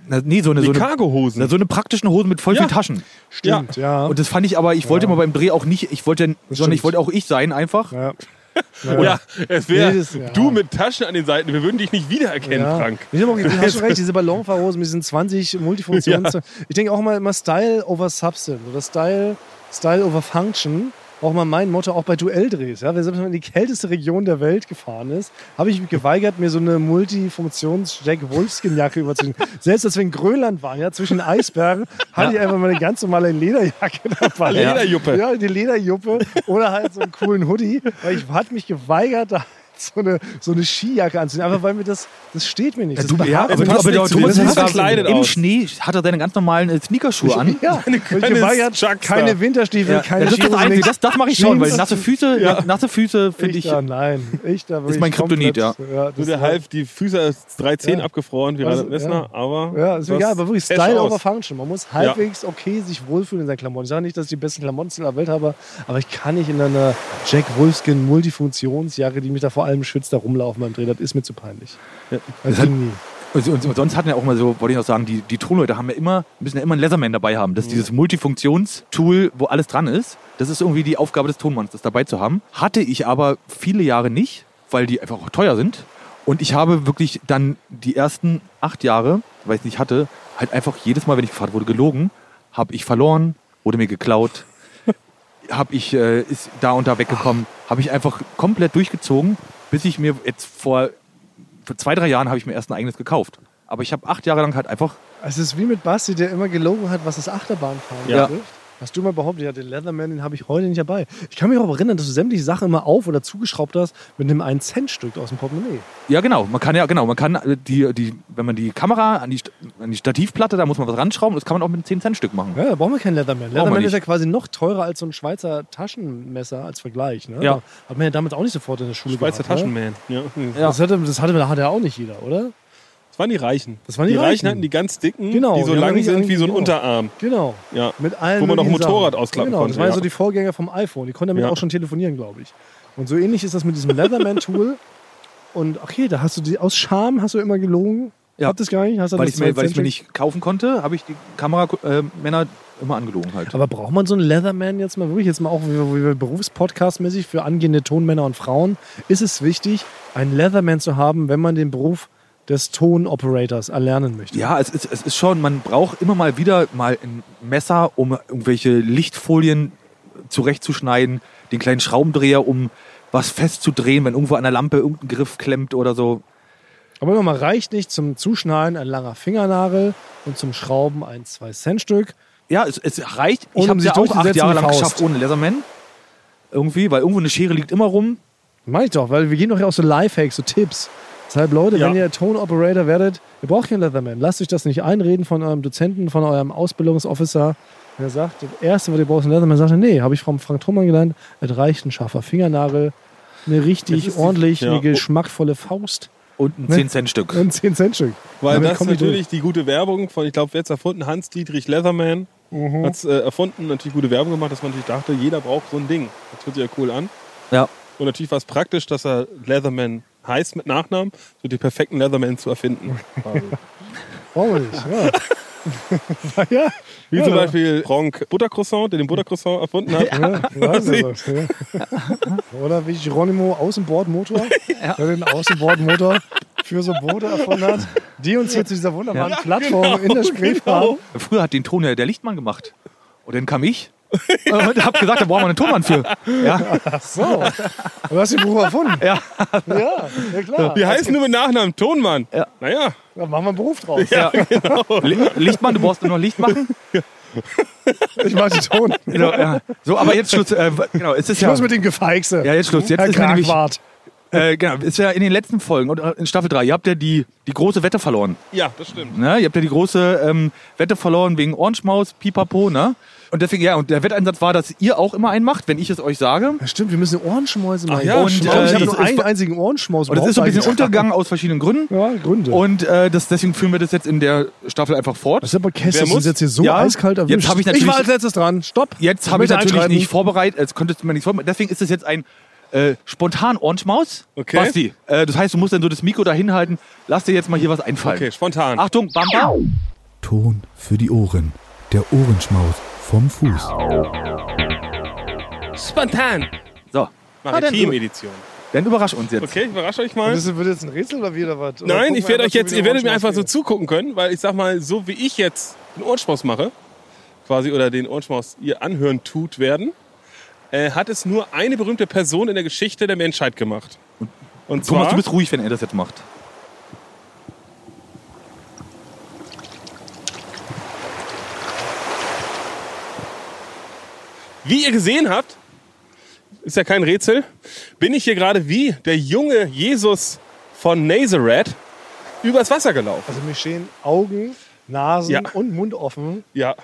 na, nee so eine, Die so eine, Cargohosen. na, so eine praktischen Hose mit voll Ja. viel Taschen. Stimmt, ja. Und das fand ich aber, ich wollte Ja. immer beim Dreh auch nicht, ich wollte, sondern stimmt. ich wollte auch ich sein einfach. ja. ja, es wäre Nee, ja. du mit Taschen an den Seiten. Wir würden dich nicht wiedererkennen, Ja. Frank. Ich hast schon recht, diese Ballonfahrhosen mit diesen 20 Multifunktions. Ich denke auch mal immer Style over Substance oder Style, Style over Function. Auch mal mein Motto, auch bei Duelldrehs. Ja? Wer selbst mal in die kälteste Region der Welt gefahren ist, habe ich mich geweigert, mir so eine Multifunktions-Jack Wolfskin-Jacke überzuziehen. selbst als wir in Grönland waren, ja, zwischen Eisbergen, hatte ich einfach mal eine ganz normale Lederjacke dabei. Lederjuppe. Ja, die Lederjuppe oder halt so einen coolen Hoodie. Weil ich hatte mich geweigert, da so eine, so eine Skijacke anzuziehen. Einfach weil mir das, das steht mir nicht. Das Du, behagt ja, aber, du, aber der zu Thomas ist verkleidet im aus. Schnee, hat er seine ganz normalen äh, Sneakerschuhe an. Ja, ich keine. Winterstiefel, Ja, keine das ist das Einzige, das, das mache ich schon, weil nasse Füße, Ja. nasse Füße finde ich ich. da, nein. Ich da wirklich mein Kryptonit, ja. Du, das der halb die Füße als 310 Ja. abgefroren, wie Also, Reinhard Messner, aber. Ja, ist mir das egal, aber wirklich Style over Function. Man muss halbwegs okay sich wohlfühlen in seinen Klamotten. Ich sage nicht, dass ich die besten Klamotten der Welt habe, aber ich kann nicht in einer Jack Wolfskin Multifunktionsjacke, die mich da vor allem schützt, da rumlaufen beim Dreh. Das ist mir zu peinlich. Das hat- nie. Und, und, und sonst hatten ja auch mal so, wollte ich noch sagen, die, die Tonleute haben ja immer, müssen ja immer einen Leatherman dabei haben. Das ist dieses Multifunktionstool, wo alles dran ist. Das ist irgendwie die Aufgabe des Tonmanns, das dabei zu haben. Hatte ich aber viele Jahre nicht, weil die einfach auch teuer sind. Und ich habe wirklich dann die ersten acht Jahre, weil ich es nicht hatte, halt einfach jedes Mal, wenn ich gefragt wurde, gelogen, habe ich verloren, wurde mir geklaut. Habe ich, äh, ist da und da weggekommen. Habe ich einfach komplett durchgezogen, bis ich mir jetzt vor, vor zwei, drei Jahren habe ich mir erst ein eigenes gekauft. Aber ich habe acht Jahre lang halt einfach, Es ist wie mit Basti, der immer gelogen hat, was das Achterbahnfahren Ja. betrifft. Hast du mal behauptet, ja, den Leatherman, den habe ich heute nicht dabei. Ich kann mich auch erinnern, dass du sämtliche Sachen immer auf- oder zugeschraubt hast mit einem 1-Cent-Stück aus dem Portemonnaie. ja genau, man kann ja, genau, man kann äh, die, die, wenn man die Kamera an die, an die Stativplatte, da muss man was ranschrauben, das kann man auch mit einem 10-Cent-Stück machen. Ja, da brauchen wir keinen Leatherman. Leatherman ist ja quasi noch teurer als so ein Schweizer Taschenmesser als Vergleich. Ne? Ja. Hat man ja damals auch nicht sofort in der Schule Schweizer gehabt, Taschenman. Ja. Ja. Ne? Das, hatte, das hatte, hatte ja auch nicht jeder, oder? Das waren die Reichen. Das waren die die Reichen. Reichen. hatten die ganz dicken, Genau, die so die lang sind wie so ein genau. Unterarm. Genau. Ja. Mit allen Wo man möglichen Motorrad Sachen. ausklappen genau, konnte, Das waren ja so die Vorgänger vom iPhone. Die konnten damit Ja. auch schon telefonieren, glaube ich. Und so ähnlich ist das mit diesem Leatherman-Tool. Und okay, da hast du die aus Scham hast du immer gelogen. Ja. Habt das gar nicht? Hast du Weil ich mir, weil ich mir 12 nicht kaufen konnte, habe ich die Kameramänner immer angelogen halt. Aber braucht man so einen Leatherman jetzt mal wirklich, jetzt mal auch wie wir Berufspodcast-mäßig für angehende Tonmänner und Frauen, ist es wichtig, einen Leatherman zu haben, wenn man den Beruf des Tonoperators erlernen möchte? Ja, es ist, es ist schon, man braucht immer mal wieder mal ein Messer, um irgendwelche Lichtfolien zurechtzuschneiden, den kleinen Schraubendreher, um was festzudrehen, wenn irgendwo an der Lampe irgendein Griff klemmt oder so. Aber nochmal, reicht nicht zum Zuschneiden ein langer Fingernagel und zum Schrauben ein 2-Cent-Stück. Ja, es, es reicht. Ich habe sich ja auch acht Jahre lang Faust. geschafft ohne Leatherman. Irgendwie, weil irgendwo eine Schere liegt immer rum. Mach ich doch, weil wir gehen doch ja auch so Lifehacks, so Tipps. Deshalb, Leute, Ja. wenn ihr Tone-Operator werdet, ihr braucht keinen Leatherman. Lasst euch das nicht einreden von eurem Dozenten, von eurem Ausbildungsofficer. Der sagt, das Erste, was ihr braucht, ist ein Leatherman. Sagt er, nee, habe ich vom Frank Trummmann gelernt. Es reicht ein scharfer Fingernagel, eine richtig ist die- ordentlich, ja. eine geschmackvolle Faust Und ein Ne? 10-Cent-Stück. und ein 10-Cent-Stück. Weil Damit das natürlich die gute Werbung von, ich glaube, wer hat es erfunden? Hans-Dietrich Leatherman Mhm. hat es äh, erfunden, natürlich gute Werbung gemacht, dass man natürlich dachte, jeder braucht so ein Ding. Das hört sich ja cool an. Ja. Und natürlich war es praktisch, dass er Leatherman heißt mit Nachnamen, so die perfekten Leatherman zu erfinden. wir nicht, ja. ja, Wie Ja, zum ja. Beispiel Franck Buttercroissant, der den Buttercroissant erfunden hat. ja, weiß ich was, ja. Oder wie Geronimo Außenbordmotor, der den Außenbordmotor für so Boote erfunden hat, die uns hier zu dieser wunderbaren Plattform in der Spreefahrt Früher hat den Ton ja der Lichtmann gemacht. Und dann kam ich und hab gesagt, da brauchen wir einen Tonmann für. Ja, So. Du hast den Beruf erfunden. ja. Ja, ja klar. Die heißen nur mit Nachnamen Tonmann. Ja. Naja, Da machen wir einen Beruf draus. Li- Lichtmann, du brauchst nur noch Licht machen. Ich mach den Ton. So, ja. so aber jetzt Schluss. Äh, genau, es ist ja, Schluss mit dem Gefeixe. ja, jetzt Schluss. Jetzt Herr ist nämlich, äh, genau, ist ja in den letzten Folgen und äh, in Staffel 3, ihr habt ja die, die große Wette verloren. ja, das stimmt. Ne? Ihr habt ja die große ähm, Wette verloren wegen Orange Maus, Pipapo, ne? Und deswegen, ja, und der Wetteinsatz war, dass ihr auch immer einen macht, wenn ich es euch sage. Ja, stimmt, wir müssen Ohrenschmäuse machen. ja, und, stimmt. ich habe Äh, nur einen einzigen Ohrenschmaus. Und das ist so ein bisschen untergegangen aus verschiedenen Gründen. Ja, Gründe. Und äh, das, deswegen führen wir das jetzt in der Staffel einfach fort. das ist aber Käse, das ist muss? jetzt hier so Ja, eiskalt erwischt. jetzt hab ich natürlich- ich war als letztes dran. Stopp. Jetzt habe ich natürlich nicht vorbereitet, jetzt konntest du mir nicht vorbereiten. Deswegen ist das jetzt ein äh, spontan Orange Maus. Okay. Basti, äh, das heißt, du musst dann so das Mikro da hinhalten. Lass dir jetzt mal hier was einfallen. Okay, spontan. Achtung, Bamba. Ton für die Ohren. Der Ohrenschmaus vom Fuß. Spontan. So, Maritim-Edition. dann überrasch uns jetzt. Okay, ich überrasche euch mal. Das wird jetzt ein Rätsel oder wieder was? Oder Nein, ich werde euch jetzt, wie ihr werdet mir einfach so zugucken können, weil ich sag mal, so wie ich jetzt den Ohrenschmaus mache, quasi, oder den Ohrenschmaus ihr anhören tut werden, äh, hat es nur eine berühmte Person in der Geschichte der Menschheit gemacht. Und Thomas, zwar, du bist ruhig, wenn er das jetzt macht. Wie ihr gesehen habt, ist ja kein Rätsel, bin ich hier gerade wie der junge Jesus von Nazareth übers Wasser gelaufen. Also mir stehen Augen, Nasen Ja. und Mund offen. Ja,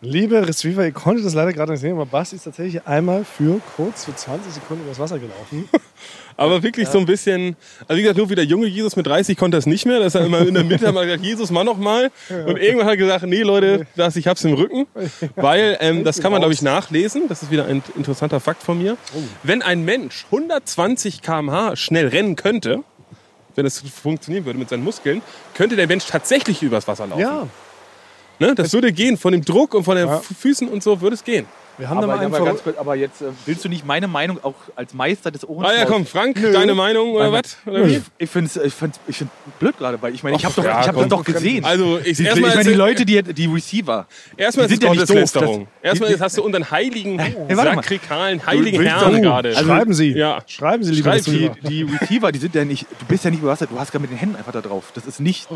Liebe Receiver, ihr konntet das leider gerade nicht sehen, aber Basti ist tatsächlich einmal für kurz, für 20 Sekunden übers Wasser gelaufen. aber wirklich so ein bisschen, also wie gesagt, nur wie der junge Jesus mit 30 konnte es nicht mehr. Das ist er immer in der Mitte, hat man gesagt, Jesus, mach noch mal. Und irgendwann hat er gesagt, nee Leute, das, ich hab's im Rücken. Weil, ähm, das kann man glaube ich nachlesen, das ist wieder ein interessanter Fakt von mir. Wenn ein Mensch 120 km/h schnell rennen könnte, wenn es funktionieren würde mit seinen Muskeln, könnte der Mensch tatsächlich übers Wasser laufen. ja, Ne? Das würde gehen, von dem Druck und von den Füßen und so würde es gehen. Wir haben da aber, mal einen aber, ganz kurz, aber jetzt äh, willst du nicht meine Meinung auch als Meister des Ah Ohrenschmaus? ja, komm, Frank, deine Meinung oder was? Wie? Ich finde es ich find's, ich find's blöd gerade, weil ich meine, ich habe doch, ja, ich hab komm. das doch gesehen. Also, ich die, ich erstmal meine, die Leute, die, die Receiver. Erstmal die ist es sind ja Gotteslästerung. Erstmal hast du unseren heiligen, Hey, mal. sakrikalen, heiligen Herrn gerade. Also- Schreiben Sie. Ja. Schreiben Sie, lieber Schreib. Die, die Receiver, die sind ja nicht, du bist ja nicht über Wasser, du hast gerade mit den Händen einfach da drauf. Das ist nicht,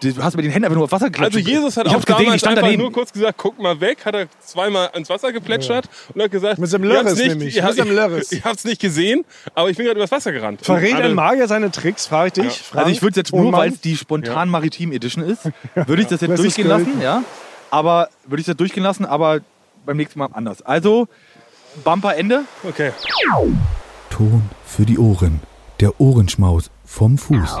du hast mit den Händen einfach nur auf Wasser geklatscht. Also Jesus hat ich auch hab's gesehen, ich damals stand einfach daneben. nur kurz gesagt, guck mal weg, hat er zweimal ans Wasser geplätschert und hat gesagt, Mit seinem Lörres nicht, nämlich, Ihr, mit seinem Lörres. ihr habt's nicht gesehen, aber ich bin gerade übers Wasser gerannt. Verrät ein Magier seine Tricks, frage ich dich. Frank, Also ich würde jetzt nur, Ohnmann. weil es die spontan Maritim Edition ist, würde ich das jetzt durchgehen lassen, ja. Aber würde ich das durchgehen lassen, aber beim nächsten Mal anders. Also Bumper Ende. Okay. Ton für die Ohren. Der Ohrenschmaus vom Fuß.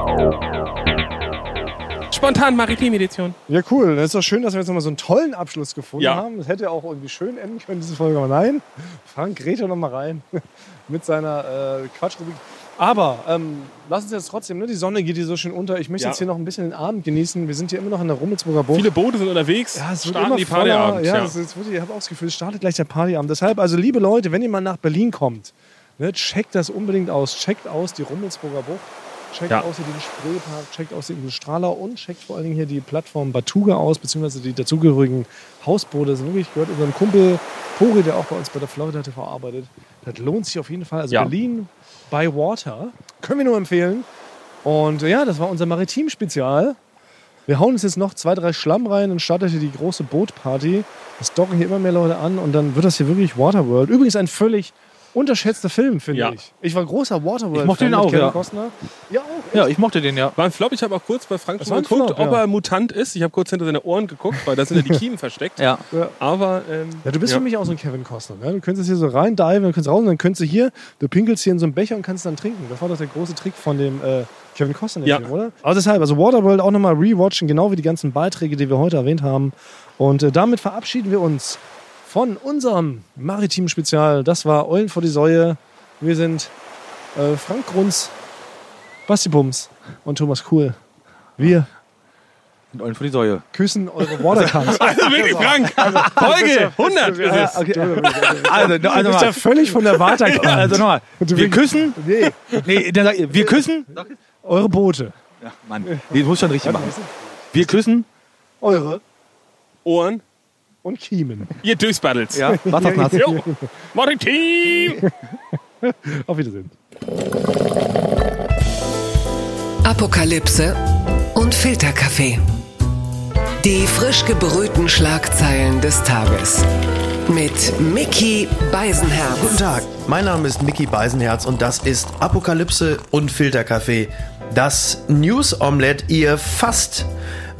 Spontan Maritim-Edition. Ja, cool. Das ist doch schön, dass wir jetzt nochmal so einen tollen Abschluss gefunden Ja. haben. Das hätte ja auch irgendwie schön enden können, diese Folge. Aber nein, Frank gerät ja nochmal rein mit seiner äh, Quatschrubrik. Aber ähm, lass uns jetzt trotzdem, ne, die Sonne geht hier so schön unter. Ich möchte Ja. jetzt hier noch ein bisschen den Abend genießen. Wir sind hier immer noch in der Rummelsburger Bucht. Viele Boote sind unterwegs, ja, es wird starten immer die. Partyabend. Ja, Ja, es wird, ich habe auch das Gefühl, es startet gleich der Partyabend. Deshalb, also liebe Leute, wenn ihr mal nach Berlin kommt, ne, checkt das unbedingt aus. Checkt aus die Rummelsburger Bucht. Checkt Ja. den Spreepark, checkt aus den Strahler und checkt vor allen Dingen hier die Plattform Batuga aus, beziehungsweise die dazugehörigen Hausboote. Das sind wirklich gehört unserem Kumpel Pori, der auch bei uns bei der Florida TV arbeitet. Das lohnt sich auf jeden Fall. Also Ja. Berlin by Water können wir nur empfehlen. Und ja, das war unser Maritim-Spezial. Wir hauen uns jetzt noch zwei, drei Schlamm rein und startet hier die große Bootparty. Es docken hier immer mehr Leute an und dann wird das hier wirklich Waterworld. Übrigens ein völlig unterschätzter Film, finde Ja. ich. Ich war großer Waterworld. Ich mochte den auch, Kevin ja. Costner. Ja, auch. Ja, ich mochte den ja. War ein Flop. Ich habe auch kurz bei Frank mal geguckt, Flop, ob ja. er Mutant ist. Ich habe kurz hinter seine Ohren geguckt, weil da sind ja die Kiemen versteckt. Ja. Aber ähm, Ja, du bist ja. für mich auch so ein Kevin Costner. Ne? Du könntest hier so rein diven, dann könntest raus und dann könntest du hier, du pinkelst hier in so einen Becher und kannst dann trinken. Das war doch der große Trick von dem äh, Kevin Costner, Ja. Film, oder? Also deshalb, also Waterworld auch nochmal rewatchen, genau wie die ganzen Beiträge, die wir heute erwähnt haben. Und äh, damit verabschieden wir uns von unserem maritimen Spezial. Das war Eulen vor die Säue. Wir sind äh, Frank Grunz, Basti Bums und Thomas Kuhl. Wir Und Eulen für die Säue. küssen eure Watercans. Also wirklich, Frank. Folge 100 ist es. Also, Du also bist ja nochmal. völlig von der Waterkant. Also nochmal. Wir küssen. Nee, Nee, dann sag ich, wir küssen. eure Boote. Ja, Mann. Nee, du musst schon richtig machen. Wir küssen. Eure Ohren, und Kiemen. ihr Dösbattles. Ja, wassernass. Jo. Maritim. Auf Wiedersehen. Apokalypse und Filterkaffee. Die frisch gebrühten Schlagzeilen des Tages. Mit Mickey Beisenherz. Guten Tag, mein Name ist Mickey Beisenherz und das ist Apokalypse und Filterkaffee. Das News Omelette, ihr fast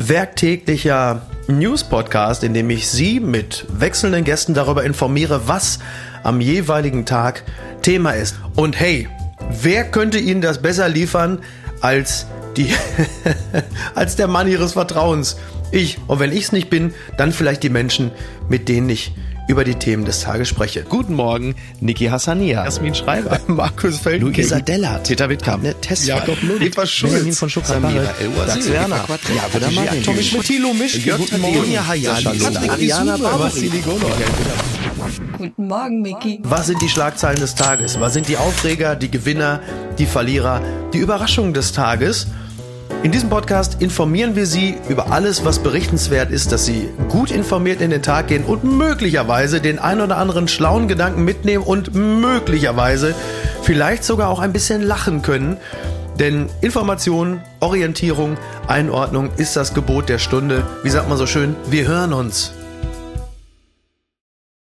werktäglicher News-Podcast, in dem ich Sie mit wechselnden Gästen darüber informiere, was am jeweiligen Tag Thema ist. Und hey, wer könnte Ihnen das besser liefern als die, als der Mann Ihres Vertrauens? Ich. Und wenn ich es nicht bin, dann vielleicht die Menschen, mit denen ich über die Themen des Tages spreche. Guten Morgen, Niki Hassania. Jasmin Schreiber. Markus Feld. Luisa Dellert. Peter Wittkamp. Tessa. Jakob Lund. Eva Schulz. Benjamin von Schuckert. Samira El-Wazir. Werner. Ja, wieder Marin. Tommy Schmidt. Thilo Misch. Guten Morgen. Hayali. Ariana Guten Morgen, Mickey. Was sind die Schlagzeilen des Tages? Was sind die Aufreger, die Gewinner, die Verlierer, die Überraschungen des Tages? In diesem Podcast informieren wir Sie über alles, was berichtenswert ist, dass Sie gut informiert in den Tag gehen und möglicherweise den ein oder anderen schlauen Gedanken mitnehmen und möglicherweise vielleicht sogar auch ein bisschen lachen können. Denn Information, Orientierung, Einordnung ist das Gebot der Stunde. Wie sagt man so schön? Wir hören uns.